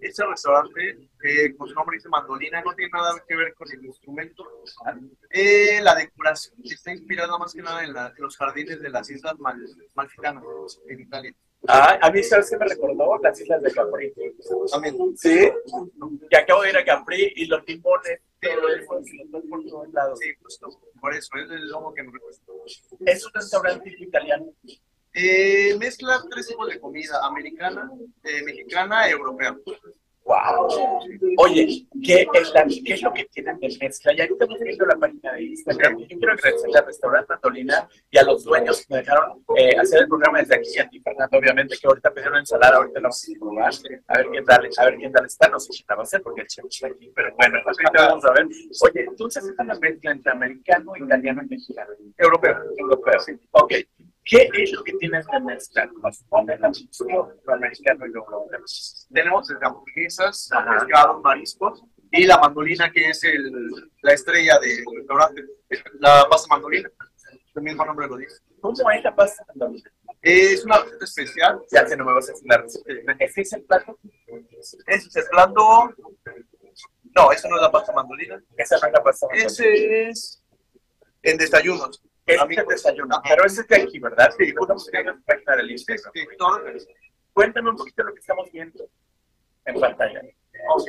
Este restaurante, eh, como su nombre dice mandolina, no tiene nada que ver con el instrumento. Eh, la decoración está inspirada más que nada en, los jardines de las islas Mal, Malfitanas, en Italia. Ah, a mí, ¿sabes qué me recordó? Las islas de Capri. También. Sí, que acabo de ir a Capri y los timones. por todos lados. Sí, justo. Por eso, es el lomo que me recuerda. Es un restaurante italiano. Eh, mezcla tres tipos de comida, americana, eh, mexicana y europea. Wow. Oye, ¿qué es, la, ¿qué es lo que tienen de mezcla? Y ahorita hemos visto la página de Instagram. Yo quiero agradecerle al restaurante Antolina y a los dueños que me dejaron eh, hacer el programa desde aquí. Y a ti, Fernando, obviamente, que ahorita pidieron ensalada, ahorita la vamos a probar. A ver qué tal, a ver qué tal está. No sé si la va a hacer porque el chef está aquí, pero bueno, ahorita vamos a ver. Oye, entonces esta es la mezcla entre americano, italiano y mexicano. Europeo. Europeo, sí. Ok. ¿Qué es lo que tienes de mezcla? Nos ponen la mixtura, lo americano y europeo. Tenemos desde hamburguesas, pescados, mariscos y la mandolina que es el, la estrella del restaurante, la pasta mandolina. El mismo nombre lo dice. ¿Cómo es la pasta mandolina? Es una receta especial. Ya que no me vas a receta. ¿Ese es el plato? Ese es el plato. No, esa no es la pasta mandolina. Esa no es la pasta mandolina. Ese es en desayunos. Es el desayuno. Pero ese es de aquí, ¿verdad? Sí, la página del Instagram. Sí, eso. Cuéntame un poquito lo que estamos viendo en pantalla. Ok.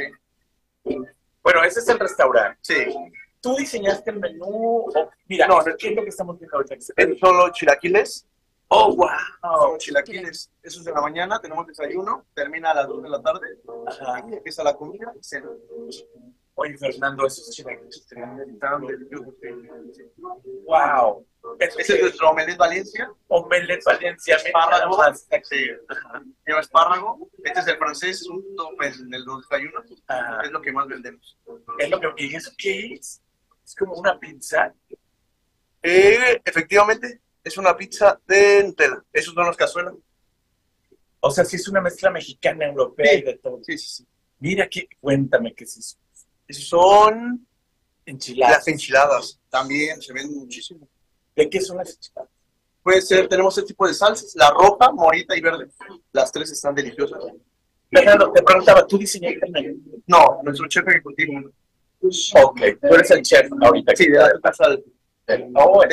Bueno, ese es el restaurante. Sí. ¿Tú diseñaste el menú? o- mira, No, ¿qué es lo que estamos viendo ahorita? Esos son los chilaquiles. Oh, wow. Son chilaquiles. Eso es de la mañana, tenemos desayuno, termina a las 2 de la tarde, Ajá. empieza la comida y cena. Oye, Fernando, Están deliciosos. Wow. Ese es nuestro omelette Valencia. Omelette Valencia, Espárrago. más. Sí. Lleva espárrago. Este es el francés, un tope en el desayuno. Ajá. Es lo que más vendemos. Es lo que, ¿Y eso qué es? Es como una pizza. Eh, efectivamente, es una pizza de Nutella. Esos son los cazuelas. O sea, sí es una mezcla mexicana, europea y de todo. Sí, sí, sí. Mira, que, cuéntame qué es eso. Son Enchiladas. las enchiladas. También se venden muchísimo. ¿De qué son las enchiladas? Puede ser, tenemos este tipo de salsas, la roja, morita y verde. Las tres están deliciosas. Fernando, te preguntaba, ¿tú diseñaste el menú? No, nuestro chef ejecutivo. Ok, tú eres el chef ahorita. Sí, de la casa del- Oh.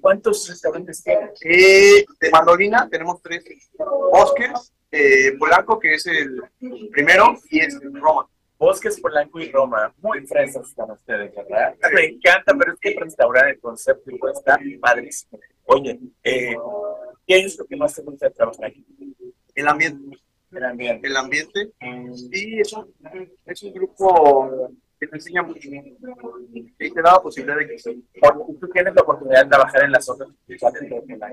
¿Cuántos restaurantes tienes? Eh, de mandolina tenemos tres. Bosques, eh, Polanco, que es el primero, y es Roma. Bosques Polanco y Roma. Muy fresas están ustedes, ¿verdad? Me encanta, pero es que el restaurante, el concepto y está padrísimo. Oye, eh, ¿qué es lo que más te gusta de trabajar aquí? El ambiente. El ambiente. El ambiente. Y es un, es un grupo que te enseña mucho. Y te da la posibilidad de que sí. ¿Tú tienes la oportunidad de trabajar en las otras?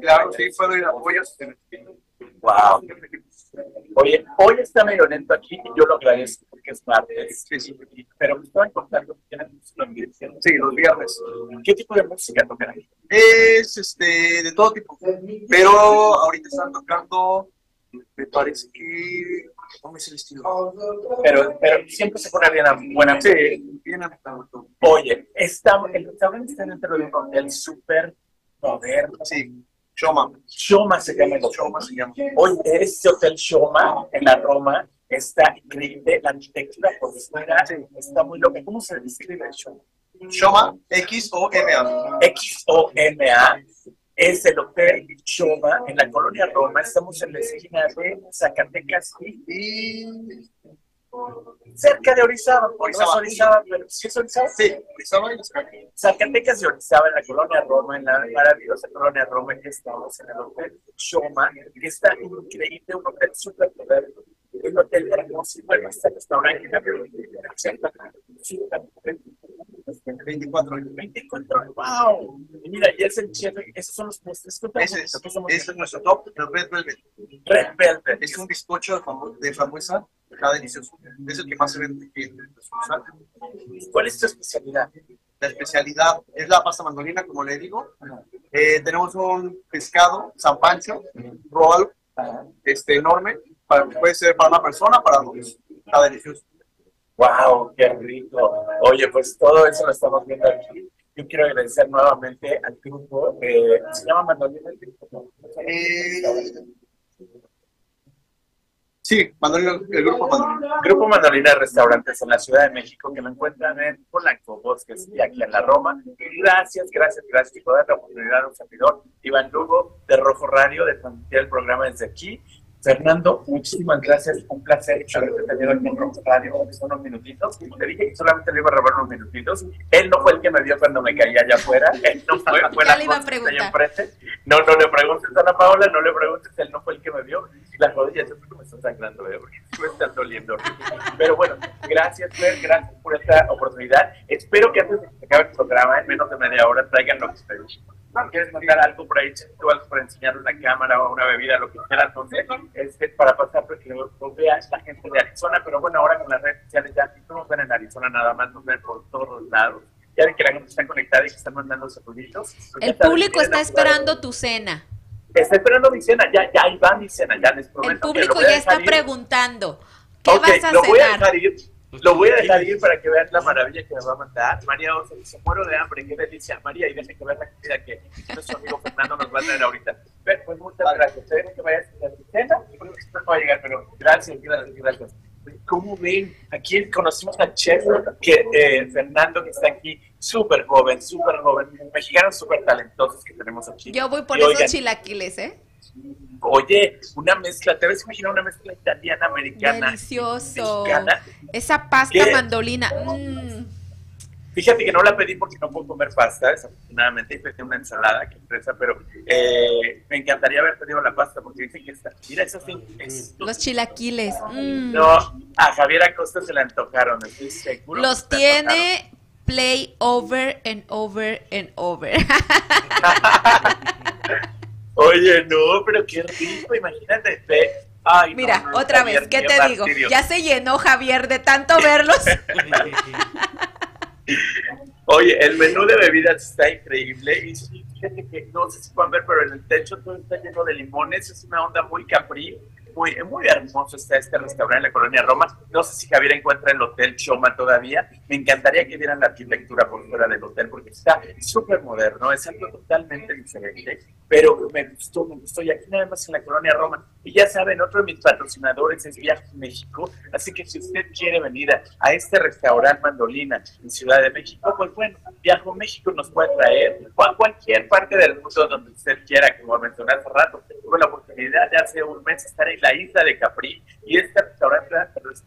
Claro, sí, puedo ir a apoyos. Wow. Oye, hoy está medio lento aquí y yo lo agradezco porque es martes. Sí, sí. Pero me estaba contando que tienen música en. Sí, los viernes. ¿Qué tipo de música tocan ahí? Es este, de todo tipo. Pero ahorita están tocando, me parece que. ¿Cómo es el estilo? Pero, pero siempre se pone bien buena música. Sí, bien. Oye, está, el restaurante está dentro de un hotel súper moderno. Sí, Shoma. Shoma se llama el. Shoma se llama. Este hotel Shoma en la Roma está increíble. La arquitectura por fuera está muy loca. ¿Cómo se describe Shoma? Shoma, X-O-M-A. X-O-M-A es el hotel Shoma en la colonia Roma. Estamos en la esquina de Zacatecas Y. cerca de Orizaba. No es Orizaba. Orizaba, pero sí es Orizaba. Sí, Orizaba y Cacos. Zacatecas y Orizaba en la colonia Roma, en la maravillosa colonia Roma, que estamos en el hotel Shoma, que está increíble, un hotel súper moderno, un hotel hermoso, bueno, este restaurante que abrió en 24 años. 24, wow. Y mira, y es el chef, esos son los postres. Ese es, poquito, ¿qué estamos ese es nuestro top, el Red Velvet. Red Velvet. Es un bizcocho de frambuesa, está delicioso. Es el que más se vende en. ¿Cuál es tu especialidad? La especialidad es la pasta mandolina, como le digo. Eh, tenemos un pescado, San Pancho, roll, este, enorme. Para, puede ser para una persona, para dos. Está delicioso. Wow, qué rico. Oye, pues todo eso lo estamos viendo aquí. Yo quiero agradecer nuevamente al grupo, eh, se llama Mandolina el grupo. Eh, sí, mandolina, el grupo mandolina. Grupo Mandolina Restaurantes en la Ciudad de México que lo encuentran en Polanco Bosques y aquí en la Roma. Gracias, gracias, gracias por dar la oportunidad a un servidor, Iván Lugo, de Rojo Radio, de transmitir el programa desde aquí. Fernando, muchísimas gracias. Un placer haberte tenido aquí en Rojo Radio. Son unos minutitos. Como te dije que solamente le iba a robar unos minutitos. Él no fue el que me vio cuando me caía allá afuera. Él no fue, fue Ya la le iba a preguntar. No, no le preguntes a Ana Paola, no le preguntes, él no fue el que me vio. Las rodillas, que me está sangrando, ¿eh? porque me está doliendo. Pero bueno, gracias, Fer, gracias por esta oportunidad. Espero que antes de que acabe el programa, en menos de media hora, traigan lo que se ¿Quieres mandar algo por ahí, tú algo para enseñar una cámara o una bebida, lo que quieras, no sé, este, para pasar, porque lo, lo vea la gente de Arizona, pero bueno, ahora con las redes sociales ya no nos ven en Arizona nada más, nos ven por todos lados. Ya ven que la gente está conectada y que están mandando saluditos. Pues El público está esperando tu cena. Está esperando mi cena, ya, ya ahí va mi cena, ya les prometo. El que lo público voy a ya está ir. preguntando, ¿qué vas a lo voy a cenar? dejar ir. Lo voy a dejar ir para que vean la maravilla que me va a mandar. María Osa dice, muero de hambre, qué delicia. María, y dejen que vean la comida que nuestro amigo Fernando nos va a traer ahorita. Pero, pues muchas gracias. Te dejo que vayas a tu cena. Creo que esto no va a llegar, pero gracias, gracias, gracias. ¿Cómo ven? Aquí conocimos a Chef que, eh, Fernando, que está aquí, súper joven, súper joven, mexicanos súper talentosos que tenemos aquí. Yo voy por Y esos oigan, chilaquiles, ¿eh? Oye, una mezcla, ¿te ves imaginar una mezcla italiana, americana? Delicioso. mexicana? Esa pasta ¿Qué? mandolina. mm. Fíjate que no la pedí porque no puedo comer pasta, desafortunadamente, y pedí una ensalada que fresa, pero eh, me encantaría haber pedido la pasta porque dicen que está. Mira, eso sí, es. Los chilaquiles. mm. No, a Javier Acosta se le antojaron, estoy seguro. Los se le antojaron. tiene play over and over and over. Oye, no, pero qué rico, imagínate. ve. Ay, Mira, no, otra Javier, vez, ¿qué te digo? Ya se llenó Javier de tanto verlos. Oye, el menú de bebidas está increíble y sí, fíjate que no sé si pueden ver, pero en el techo todo está lleno de limones, es una onda muy capri, muy, muy hermoso está este restaurante en la colonia Roma. No sé si Javier encuentra el Hotel Choma todavía. Me encantaría que vieran la arquitectura por fuera del hotel porque está súper moderno, es algo totalmente diferente, pero me gustó, me gustó. Y aquí nada más en la colonia Roma. Y ya saben, otro de mis patrocinadores es Viaje México, así que si usted quiere venir a, este restaurante Mandolina en Ciudad de México, pues bueno, Viajo México nos puede traer a cualquier parte del mundo donde usted quiera, como mencioné hace rato. Tuve la oportunidad de hace un mes estar en la isla de Capri y este restaurante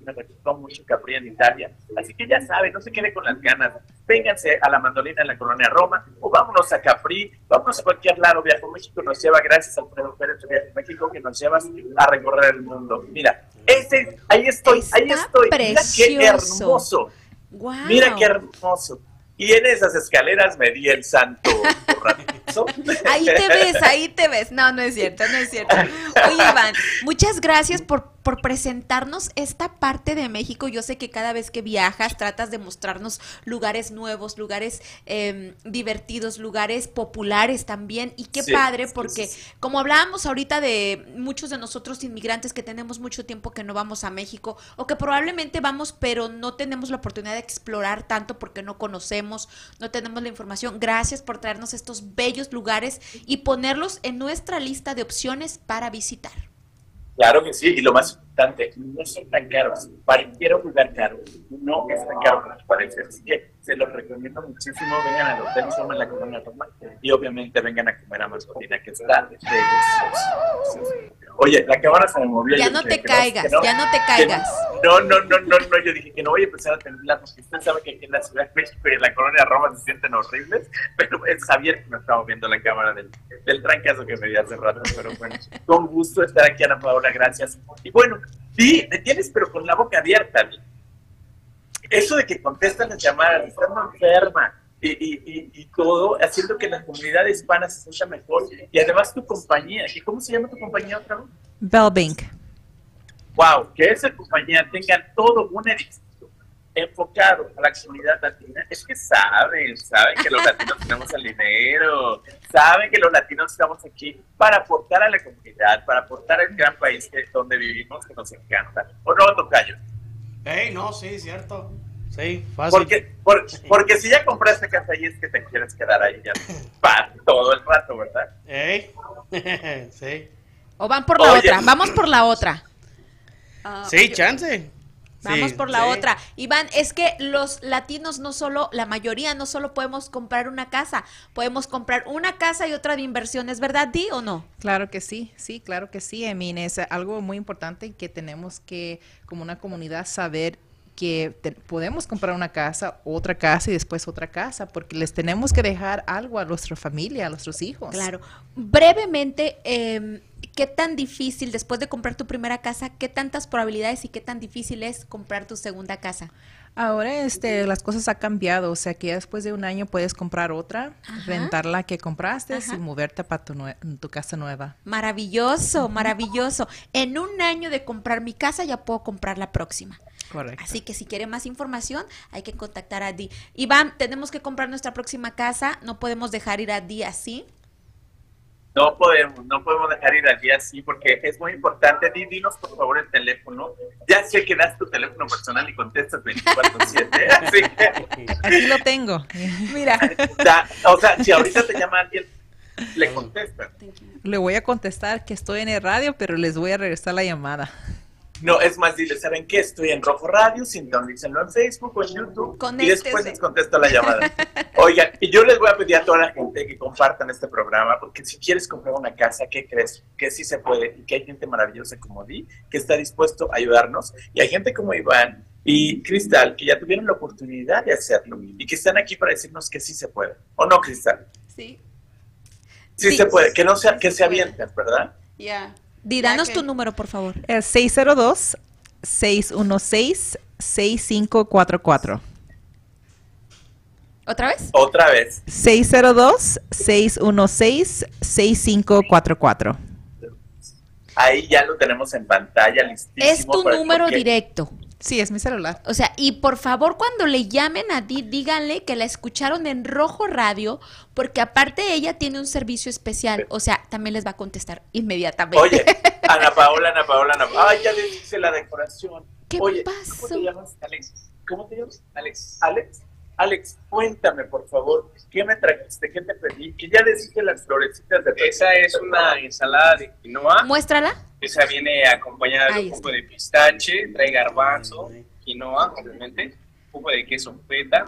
me recordó mucho Capri en Italia. Así que ya saben, no se quede con las ganas. Vénganse a la mandolina en la colonia Roma o vámonos a Capri, vámonos a cualquier lado. Viajo México nos lleva, gracias a Alfredo Pérez de Viajo México, que nos lleva a recorrer el mundo. Mira, ese, ahí estoy, ahí estoy. Mira qué hermoso. Guau. Mira qué hermoso. Y en esas escaleras me di el santo Ahí te ves, ahí te ves. No, no es cierto, no es cierto. Oye, Iván, muchas gracias por, por presentarnos esta parte de México. Yo sé que cada vez que viajas tratas de mostrarnos lugares nuevos, lugares eh, divertidos, lugares populares también. Y qué Sí, padre, porque sí, sí. como hablábamos ahorita de muchos de nosotros inmigrantes que tenemos mucho tiempo que no vamos a México, o que probablemente vamos, pero no tenemos la oportunidad de explorar tanto porque no conocemos, no tenemos la información. Gracias por traernos estos bellos lugares y ponerlos en nuestra lista de opciones para visitar. Claro que sí, y lo más importante, no son tan caros. Cualquier lugar caro, no es tan caro como parece. Así que se los recomiendo muchísimo. Vengan al Hotel Soma en la Colonia Roma y obviamente vengan a comer a Mascotina, que está delicioso. Oye, la cámara se me movió. Ya no te caigas, ya no te caigas. No, no, no, no, no, yo dije que no voy a empezar a temblar porque usted sabe que aquí en la Ciudad de México y en la Colonia Roma se sienten horribles, pero es Javier que me estaba viendo la cámara del, del trancazo que me di hace rato, pero bueno, con gusto estar aquí, Ana Paola, gracias. Y bueno, sí, me tienes pero con la boca abierta, eso de que contestan las llamadas, están enferma y, y, y, y todo, haciendo que la comunidad hispana se sienta mejor. Y además tu compañía, ¿y cómo se llama tu compañía otra vez? Bellbank. wow, que esa compañía tenga todo un edificio enfocado a la comunidad latina, es que saben, saben que los latinos tenemos el dinero, saben que los latinos estamos aquí para aportar a la comunidad, para aportar al gran país que, donde vivimos, que nos encanta. ¿O no, Tocayo? Ey, no, sí, cierto. Sí, fácil. Porque, por- porque si ya compraste casa ahí es que te quieres quedar ahí ya para todo el rato, ¿verdad? Ey, sí. O van por la Oye. otra, vamos por la otra. Ah, Sí, yo- chance. Vamos Sí, por la sí. otra. Iván, es que los latinos no solo, la mayoría, no solo podemos comprar una casa, podemos comprar una casa y otra de inversiones, ¿verdad, Di o no? Claro que sí, sí, claro que sí. I mean, es algo muy importante que tenemos que, como una comunidad, saber que te- podemos comprar una casa, otra casa y después otra casa, porque les tenemos que dejar algo a nuestra familia, a nuestros hijos. Claro. Brevemente, em, ¿qué tan difícil, después de comprar tu primera casa, qué tantas probabilidades y qué tan difícil es comprar tu segunda casa? Ahora este, las cosas han cambiado, o sea que ya después de un año puedes comprar otra, Ajá. rentar la que compraste Ajá. y moverte para tu, tu casa nueva. Maravilloso, maravilloso. En un año de comprar mi casa ya puedo comprar la próxima. Correcto. Así que si quiere más información, hay que contactar a Di. Iván, tenemos que comprar nuestra próxima casa, no podemos dejar ir a Di así. No podemos, no podemos dejar ir allí así porque es muy importante. Di, dinos por favor el teléfono. Ya sé que das tu teléfono personal y contestas 24/7, así que, Aquí lo tengo. Mira, da- o sea, si ahorita te llama alguien, le contestas. Le voy a contestar que estoy en el radio, pero les voy a regresar la llamada. No, es más, dile, ¿saben qué? Estoy en Rojo Radio, sintonícenlo en Facebook o en YouTube y después les contesto la llamada. Oigan, y yo les voy a pedir a toda la gente que compartan este programa, porque si quieres comprar una casa, ¿qué crees? Que sí se puede y que hay gente maravillosa como Di que está dispuesto a ayudarnos y hay gente como Iván y Cristal que ya tuvieron la oportunidad de hacerlo y que están aquí para decirnos que sí se puede. ¿O no, Cristal? Sí. Sí, Sí. se puede, que no sea, que Sí se avienten, ¿verdad? Ya. Di, danos tu número, por favor. Es 602-616-6544. ¿Otra vez? Otra vez. 602-616-6544. Ahí ya lo tenemos en pantalla, listísimo. Es tu número porque- directo. Sí, es mi celular. O sea, y por favor cuando le llamen a Di, díganle que la escucharon en Rojo Radio, porque aparte ella tiene un servicio especial. O sea, también les va a contestar inmediatamente. Oye, Ana Paola, Ana Paola, Ana Paola. Ay, ya les hice la decoración. ¿Qué Oye, pasó? ¿cómo te llamas? Alex. ¿Cómo te llamas? Alex. Alex. Alex, cuéntame, por favor, ¿qué me trajiste? ¿Qué te pedí? Que ya les dije las florecitas de Esa es una ensalada de quinoa. Muéstrala. Esa viene acompañada de un poco de pistache, trae garbanzo, quinoa, obviamente, un poco de queso feta,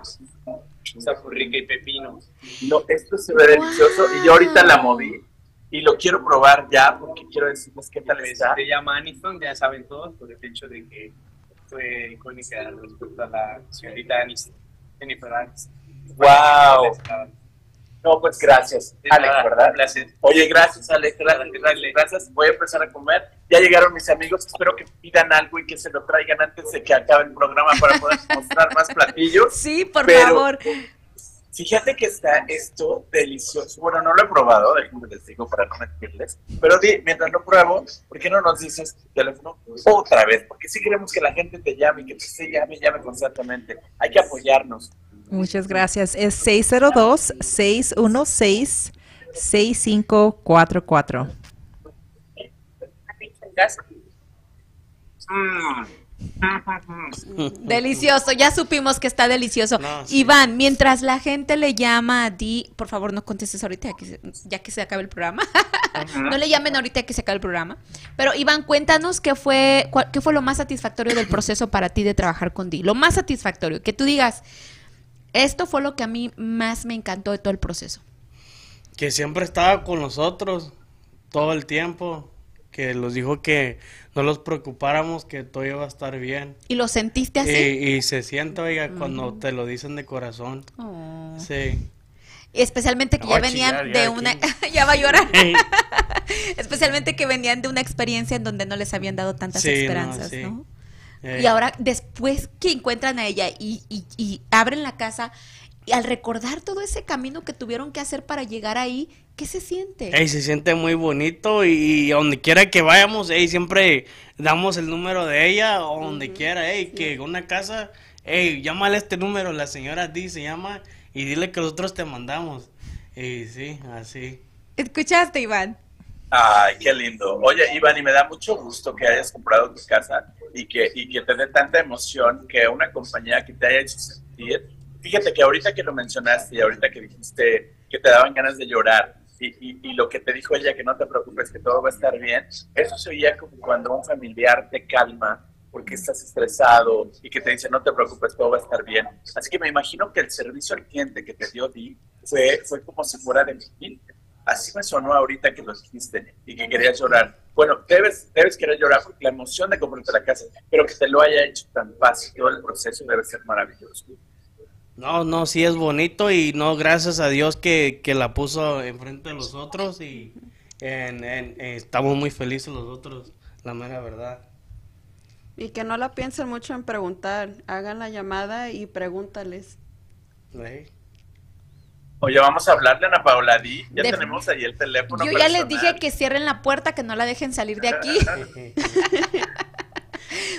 rica y pepino. No, esto se ve delicioso y yo ahorita la moví y lo quiero probar ya porque quiero decirles qué tal Pues, está. Se llama Aniston, ya saben todos, por el hecho de que fue icónica respecto a la señorita Aniston, Jennifer Aniston. Wow. No, pues gracias, De Alex, nada, ¿verdad? un placer. Oye, gracias, Alex. Gracias, gracias, gracias. Voy a empezar a comer. Ya llegaron mis amigos. Espero que pidan algo y que se lo traigan antes de que acabe el programa para poder mostrar más platillos. Sí, por Pero- favor. Fíjate que está esto delicioso. Bueno, no lo he probado, déjenme les digo para no mentirles. Pero di, mientras lo pruebo, ¿por qué no nos dices tu teléfono otra vez? Porque sí queremos que la gente te llame, que te llame llame constantemente. Hay que apoyarnos. Muchas gracias. Es 602-616-6544. Mm. Delicioso, ya supimos que está delicioso. No, sí. Iván, mientras la gente le llama a Di, por favor no contestes ahorita ya que se, ya que se acabe el programa. no le llamen ahorita que se acabe el programa. Pero Iván, cuéntanos qué fue, cuál- qué fue lo más satisfactorio del proceso para ti de trabajar con Di. Lo más satisfactorio, que tú digas, esto fue lo que a mí más me encantó de todo el proceso. que siempre estaba con nosotros todo el tiempo, que nos dijo que no los preocupáramos, que todo iba a estar bien. ¿Y lo sentiste así? Y, y se siente, oiga, cuando te lo dicen de corazón. Oh. Sí. Especialmente que No, ya a venían chillar, ya de aquí. una... ya va a llorar. Especialmente que venían de una experiencia en donde no les habían dado tantas Sí, no, esperanzas, sí. ¿no? Eh, Y ahora, después que encuentran a ella y, y- y abren la casa, y al recordar todo ese camino que tuvieron que hacer para llegar ahí, ¿qué se siente? ey, se siente muy bonito y, donde quiera que vayamos, ey, siempre damos el número de ella o donde quiera, ey, que una casa, ey, llámale a este número, la señora D se llama y dile que nosotros te mandamos. Y sí, así. ¿Escuchaste, Iván? Ay, qué lindo. Oye, Iván, y me da mucho gusto que hayas comprado tu casa y que, y que te dé tanta emoción que una compañía que te haya hecho sentir. Fíjate que ahorita que lo mencionaste y ahorita que dijiste que te daban ganas de llorar y, y- y lo que te dijo ella, que no te preocupes, que todo va a estar bien, eso se oía como cuando un familiar te calma porque estás estresado y que te dice no te preocupes, todo va a estar bien. Así que me imagino que el servicio al cliente que te dio Di fue, fue como si fuera de mi cliente. Así me sonó ahorita que lo dijiste y que querías llorar. Bueno, debes, debes querer llorar porque la emoción de comprarte la casa, pero que te lo haya hecho tan fácil, todo el proceso debe ser maravilloso. No, no, sí es bonito y no, gracias a Dios que, que la puso enfrente de los otros y en- en- estamos muy felices los otros, la mera verdad. Y que no la piensen mucho en preguntar. Hagan la llamada y pregúntales. Oye, vamos a hablarle a Ana Paola Di. Ya De- tenemos ahí el teléfono. Yo ya les dije que cierren la puerta, que no la dejen salir de aquí.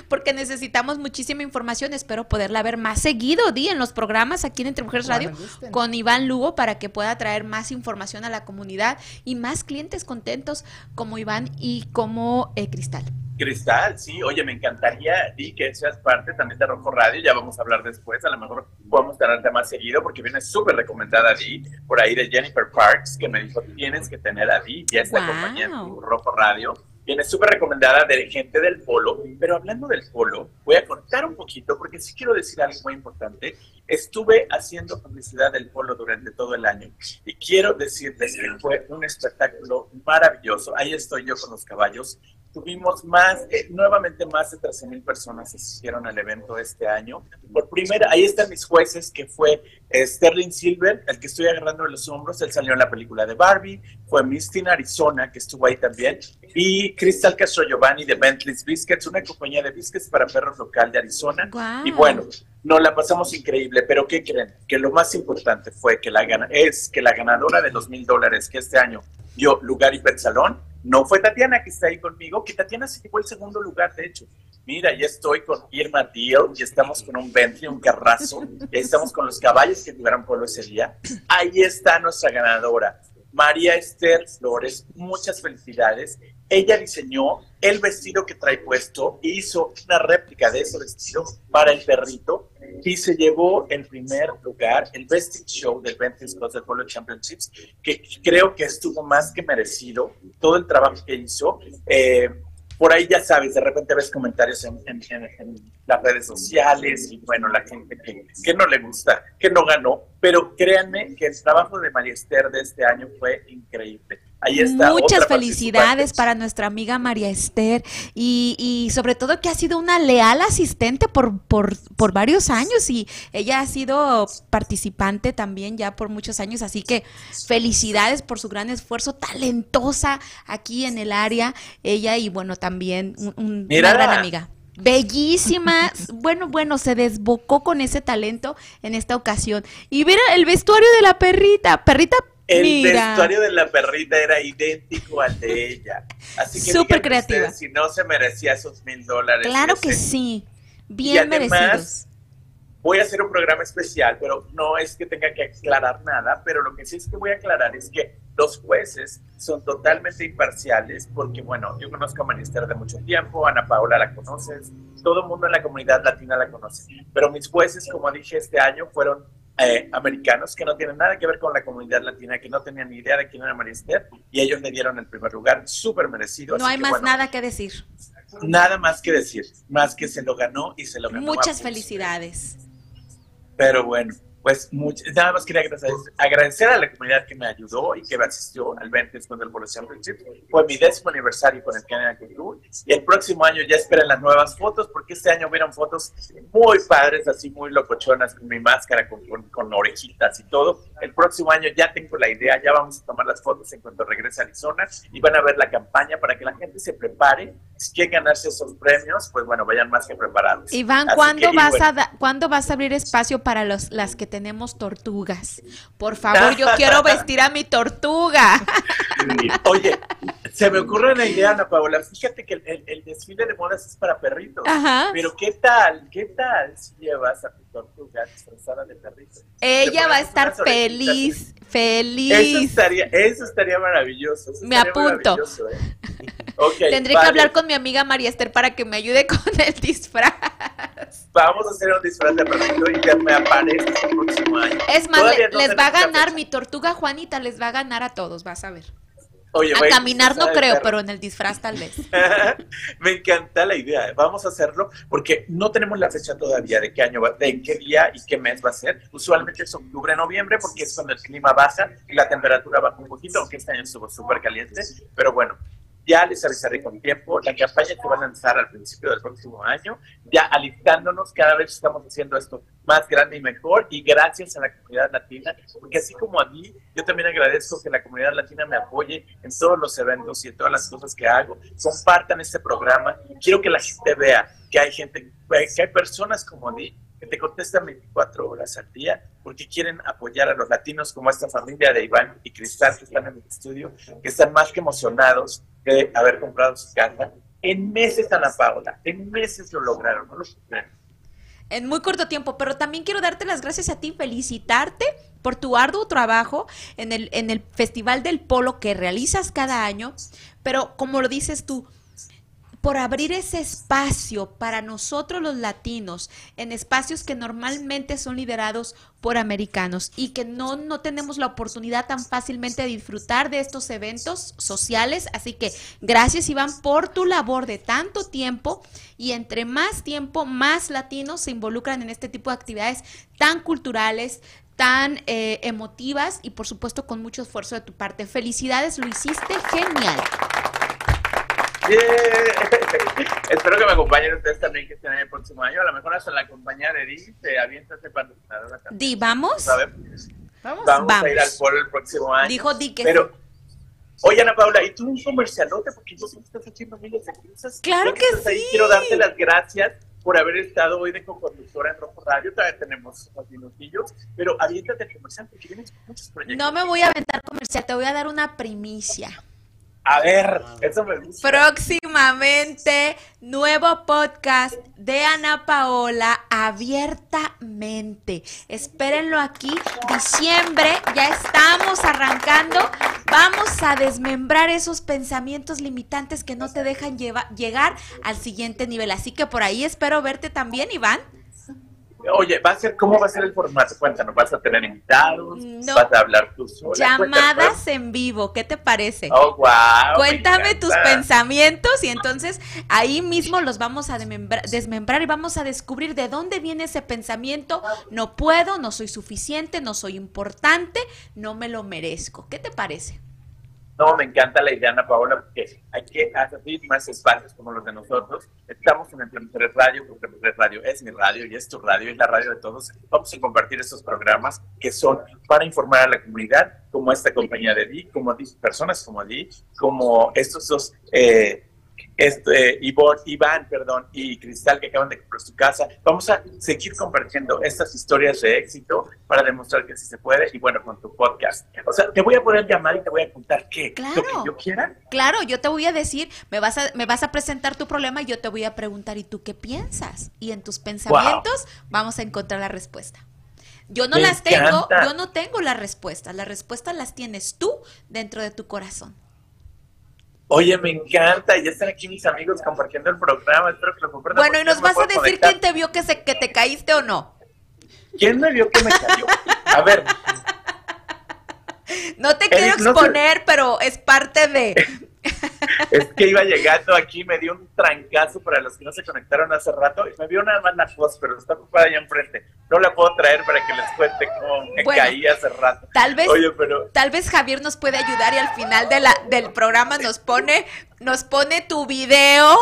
Porque necesitamos muchísima información. Espero poderla ver más seguido, Di, en los programas aquí en Entre Mujeres Radio con Iván Lugo para que pueda traer más información a la comunidad y más clientes contentos como Iván y como eh, Cristal. Cristal, sí, oye, me encantaría y que seas parte también de Rojo Radio, ya vamos a hablar después, a lo mejor podemos tenerte más seguido porque viene súper recomendada a Di, por ahí de Jennifer Parks, que me dijo, tienes que tener a Di y a esta Wow. compañía en tu Rojo Radio, viene súper recomendada de gente del polo, pero hablando del polo, voy a cortar un poquito porque sí quiero decir algo muy importante, estuve haciendo publicidad del polo durante todo el año y quiero decirles que fue un espectáculo maravilloso, ahí estoy yo con los caballos, Tuvimos más, eh, nuevamente más de 13 mil personas asistieron al evento este año. Por primera, ahí están mis jueces, que fue Sterling Silver, el que estoy agarrando de los hombros, él salió en la película de Barbie, fue Misty Arizona, que estuvo ahí también, y Crystal Castro Giovanni de Bentley's Biscuits, una compañía de biscuits para perros local de Arizona. Y bueno, nos la pasamos increíble, pero ¿qué creen? Que lo más importante fue que la gana es que la ganadora de los mil dólares que este año dio lugar y Salón no fue Tatiana que está ahí conmigo, que Tatiana se llevó el segundo lugar, de hecho. Mira, ya estoy con Irma Deal y estamos con un Bentley, un carrazo, y ahí estamos con los caballos que jugaron pueblo ese día. Ahí está nuestra ganadora, María Esther Flores. Muchas felicidades. Ella diseñó el vestido que trae puesto, hizo una réplica de ese vestido para el perrito y se llevó el primer lugar, el Best Show del Bentley Scotts Polo Championships, que creo que estuvo más que merecido todo el trabajo que hizo. Eh, por ahí ya sabes, de repente ves comentarios en, las redes sociales y bueno, la gente que, que no le gusta, que no ganó, pero créanme que el trabajo de María Esther de este año fue increíble. Ahí está. Muchas felicidades para nuestra amiga María Esther y, y sobre todo que ha sido una leal asistente por, por, por varios años y ella ha sido participante también ya por muchos años, así que felicidades por su gran esfuerzo, talentosa aquí en el área, ella y bueno, también un- un- una gran amiga. Bellísima, bueno, bueno, se desbocó con ese talento en esta ocasión. Y mira el vestuario de la perrita, perrita, El mira. vestuario de la perrita era idéntico al de ella. Así que Súper creativa. ustedes si no se merecía esos mil dólares. Claro Yo que sé. sí, Y bien además, merecidos. Voy a hacer un programa especial, pero no es que tenga que aclarar nada, pero lo que sí es que voy a aclarar es que los jueces son totalmente imparciales, porque bueno, yo conozco a Manister de mucho tiempo, Ana Paola la conoces, todo el mundo en la comunidad latina la conoce, pero mis jueces, como dije este año, fueron eh, americanos que no tienen nada que ver con la comunidad latina, que no tenían ni idea de quién era Manister, y ellos le dieron el primer lugar, súper merecido. No así hay que, más bueno, nada que decir. Nada más que decir, más que se lo ganó y se lo ganó. a Muchas pulso. felicidades. Pero bueno, pues much- nada más quería agradecer, agradecer a la comunidad que me ayudó y que me asistió al 20 con el Polo Championship. Fue mi décimo aniversario con el Canadian Culture y el próximo año ya esperen las nuevas fotos porque este año vieron fotos muy padres, así muy locochonas, con mi máscara, con, con- con orejitas y todo. El próximo año ya tengo la idea, ya vamos a tomar las fotos en cuanto regrese a Arizona y van a ver la campaña para que la gente se prepare. Si quieren ganarse esos premios, pues bueno, vayan más que preparados. Iván, ¿cuándo que, vas, bueno. a da- ¿cuándo vas a abrir espacio para los, las que tenemos tortugas? Por favor, yo quiero vestir a mi tortuga. Oye, se me ocurre una idea, Ana Paola. Fíjate que el, desfile de modas es para perritos. Ajá. Pero ¿qué tal? ¿Qué tal si llevas a tu tortuga disfrazada de perrito? Ella va a estar orejitas feliz, Eso estaría, eso estaría maravilloso. eso Me estaría apunto. maravilloso, ¿eh? Tendré vale. que hablar con mi amiga María Esther para que me ayude con el disfraz. Vamos a hacer un disfraz de perrito y ya me aparece el próximo año. Es más, Todavía le- no les va a ganar fecha. mi tortuga Juanita, les va a ganar a todos, vas a ver. Oye, A caminar no creo, perro. pero en el disfraz tal vez. Me encanta la idea. Vamos a hacerlo porque no tenemos la fecha todavía de qué año, va, de qué día y qué mes va a ser. Usualmente es octubre, noviembre, porque es cuando el clima baja y la temperatura baja un poquito, aunque este año estuvo súper caliente. Pero bueno, ya les avisaré con tiempo. La campaña se va a lanzar al principio del próximo año, ya alistándonos. Cada vez estamos haciendo esto más grande y mejor. Y gracias a la comunidad latina, porque así como a mí, yo también agradezco que la comunidad latina me apoye en todos los eventos y en todas las cosas que hago. Compartan este programa. Quiero que la gente vea que hay gente, que hay personas como a mí que te contestan 24 horas al día porque quieren apoyar a los latinos como esta familia de Iván y Cristal que están en el estudio, que están más que emocionados de haber comprado su casa. En meses, Ana Paula, en meses lo lograron, no lo en muy corto tiempo, pero también quiero darte las gracias a ti, felicitarte por tu arduo trabajo en el, en el Festival del Polo que realizas cada año, pero como lo dices tú, por abrir ese espacio para nosotros los latinos en espacios que normalmente son liderados por americanos y que no, no tenemos la oportunidad tan fácilmente de disfrutar de estos eventos sociales. Así que gracias Iván por tu labor de tanto tiempo y entre más tiempo, más latinos se involucran en este tipo de actividades tan culturales, tan eh, emotivas y por supuesto con mucho esfuerzo de tu parte. Felicidades, lo hiciste genial. Yeah. Espero que me acompañen ustedes también que estén en el próximo año. A lo mejor hasta la compañía de Edith se avienta ese patrocinador. Di, ¿vamos? ¿Sabes? Vamos. Vamos, a ir al polo el próximo año. Dijo Di que Pero, oye, Ana Paula, ¿y tú un comercialote? Porque yo sé que estás haciendo miles de cosas. Claro que estás ahí, sí. quiero darte las gracias por haber estado hoy de co-conductora en Rojo Radio. Todavía tenemos unos minutillos, pero aviéntate al comercial porque vienes con muchos proyectos. No me voy a aventar comercial, te voy a dar una primicia. A ver, eso me gusta. Próximamente, nuevo podcast de Ana Paola abiertamente. Espérenlo aquí, diciembre, ya estamos arrancando. Vamos a desmembrar esos pensamientos limitantes que no te dejan llegar al siguiente nivel. Así que por ahí espero verte también, Iván. Oye, ¿va a ser, ¿cómo va a ser el formato? Cuéntanos, ¿vas a tener invitados? No. ¿Vas a hablar tú sola? Llamadas en vivo, ¿qué te parece? Oh, wow. Cuéntame tus pensamientos. y entonces ahí mismo los vamos a desmembrar y vamos a descubrir de dónde viene ese pensamiento. No puedo, no soy suficiente, no soy importante, no me lo merezco. ¿Qué te parece? No, me encanta la idea, Ana Paola, porque hay que abrir más espacios como los de nosotros. Estamos en el Radio, porque el Radio es mi radio y es tu radio, es la radio de todos. Vamos a compartir estos programas que son para informar a la comunidad, como esta compañía de Di, como personas como Di, como estos dos, eh, este, Ivonne- Iván, perdón, y Cristal que acaban de comprar su casa. Vamos a seguir compartiendo estas historias de éxito para demostrar que sí se puede y bueno, con tu podcast. O sea, te voy a poder llamar y te voy a contar qué, Claro. lo que yo quiera. Claro, yo te voy a decir, me vas a, me vas a presentar tu problema y yo te voy a preguntar, ¿y tú qué piensas? Y en tus pensamientos vamos a encontrar la respuesta. Yo no Me las tengo, yo no tengo las respuestas, las respuestas las tienes tú dentro de tu corazón. Oye, me encanta, ya están aquí mis amigos compartiendo el programa, espero que lo compartan. Bueno, y nos vas a decir conectar. quién te vio que, se, que te caíste o no. ¿Quién me vio que me cayó? A ver, No te Eric, quiero no te- exponer, pero es parte de... es que iba llegando aquí, me dio un trancazo para los que no se conectaron hace rato, y me vio nada más la voz, pero está ocupada allá enfrente. No la puedo traer para que les cuente cómo me Bueno, caí hace rato. Tal vez, Oye, pero tal vez Javier nos puede ayudar y al final de la, del programa nos pone, nos pone tu video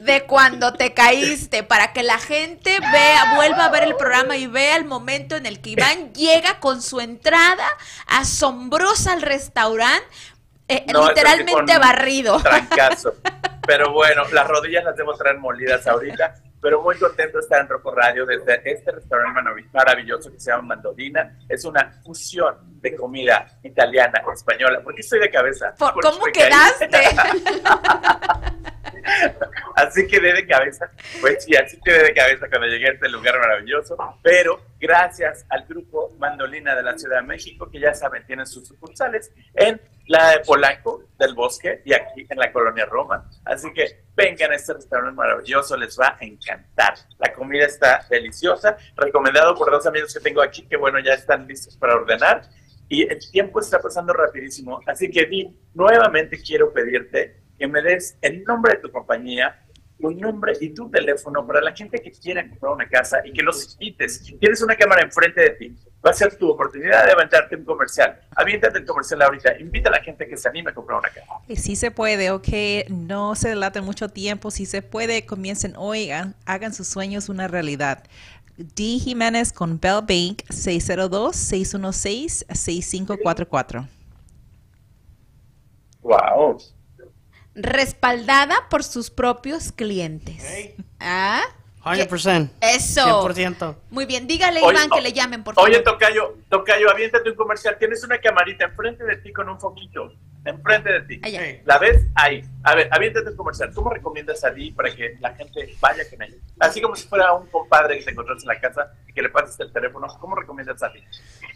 de cuando te caíste para que la gente vea, vuelva a ver el programa y vea el momento en el que Iván llega con su entrada asombrosa al restaurante, eh, No, literalmente barrido. trancazo. Pero bueno, las rodillas las debo traer molidas ahorita. Pero muy contento de estar en Rojo Radio desde este restaurante marav- maravilloso que se llama Mandolina. Es una fusión de comida italiana, española. ¿Por qué estoy de cabeza? Por- Porque ¿Cómo quedaste? Así quedé de cabeza. Pues sí, así quedé de cabeza cuando llegué a este lugar maravilloso. Pero gracias al grupo Mandolina de la Ciudad de México, que ya saben, tienen sus sucursales en la de Polanco del Bosque y aquí en la colonia Roma. Así que vengan a este restaurante maravilloso, les va a encantar. La comida está deliciosa, recomendado por dos amigos que tengo aquí, que bueno, ya están listos para ordenar. y el tiempo está pasando rapidísimo. Así que, Di, nuevamente quiero pedirte que me des el nombre de tu compañía, tu nombre y tu teléfono para la gente que quiera comprar una casa y que los invites. Tienes una cámara enfrente de ti. Va a ser tu oportunidad de aventarte un comercial. Aviéntate el comercial ahorita. Invita a la gente que se anime a comprar una casa. Sí se puede, ok, no se delaten mucho tiempo, si se puede, comiencen hoy, hagan sus sueños una realidad. D. Jiménez con Bell Bank 602-616-6544. Wow. Respaldada por sus propios clientes. ¿Ah? 100%. Eso. 100%. Muy bien, dígale Oye, Iván que le llamen, por favor. Oye, Tocayo, Tocayo, aviéntate un comercial. Tienes una camarita enfrente de ti con un foquito. Enfrente de ti. Allá. ¿La ves? Ahí. A ver, aviéntate un comercial. ¿Cómo recomiendas a ti para que la gente vaya con ella? Así como si fuera un compadre que te encontraste en la casa y que le pases el teléfono. ¿Cómo recomiendas a ti?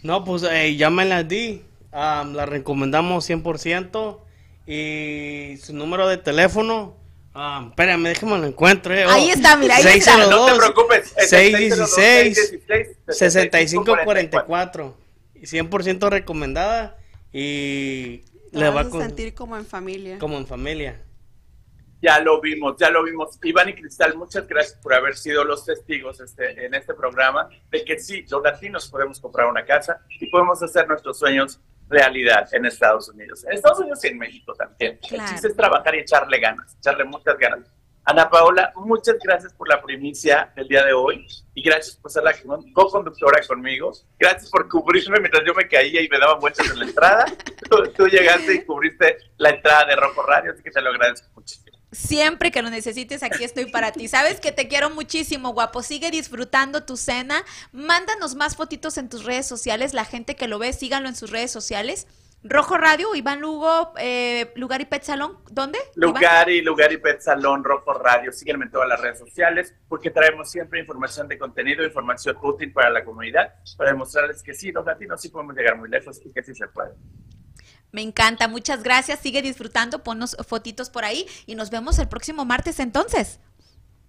No, pues eh, llámenla a Di. Am, la recomendamos 100%. Y su número de teléfono. am, espérame, déjame lo encuentro. eh. Ahí está, mira, ahí está. No te preocupes. es el 616 6544. 6544. Y 100% recomendada. Y Te le vas va a con, sentir como en familia. como en familia. Ya lo vimos, ya lo vimos. Iván y Cristal, muchas gracias por haber sido los testigos este, en este programa de que sí, los latinos podemos comprar una casa y podemos hacer nuestros sueños realidad en Estados Unidos. En Estados Unidos y en México también. Claro. El chiste es trabajar y echarle ganas, echarle muchas ganas. Ana Paola, muchas gracias por la primicia del día de hoy y gracias por ser la co-conductora conmigo. Gracias por cubrirme mientras yo me caía y me daba vueltas en la entrada. tú, tú llegaste y cubriste la entrada de Rojo Radio, así que te lo agradezco muchísimo. Siempre que lo necesites, aquí estoy para ti. Sabes que te quiero muchísimo, guapo. Sigue disfrutando tu cena. Mándanos más fotitos en tus redes sociales. La gente que lo ve, síganlo en sus redes sociales. Rojo Radio, Iván Lugo, eh, Lugar y Pet Salón. ¿Dónde? Lugar y Lugar y Pet Salón Rojo Radio. Síguenme en todas las redes sociales porque traemos siempre información de contenido, información útil para la comunidad, para demostrarles que sí, los latinos sí podemos llegar muy lejos y que sí se puede. Me encanta, muchas gracias. Sigue disfrutando, ponnos fotitos por ahí y nos vemos el próximo martes entonces.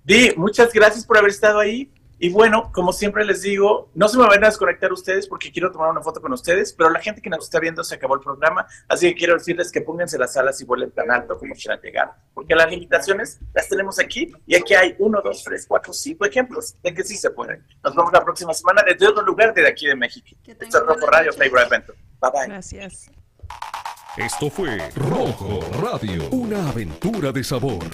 Di, muchas gracias por haber estado ahí. Y bueno, como siempre les digo, no se me vayan a desconectar ustedes porque quiero tomar una foto con ustedes, pero la gente que nos está viendo se acabó el programa, así que quiero decirles que pónganse las alas y vuelen tan alto como quieran llegar, porque las limitaciones las tenemos aquí y aquí hay uno, dos, tres, cuatro, cinco ejemplos de que sí se pueden. Nos vemos la próxima semana desde otro lugar de aquí de México. Esto es Rojo Radio Evento. Bye bye. Gracias. Esto fue Rojo Radio, una aventura de sabor.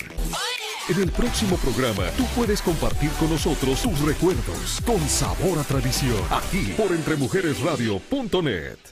En el próximo programa, tú puedes compartir con nosotros tus recuerdos con sabor a tradición, aquí por entremujeresradio.net.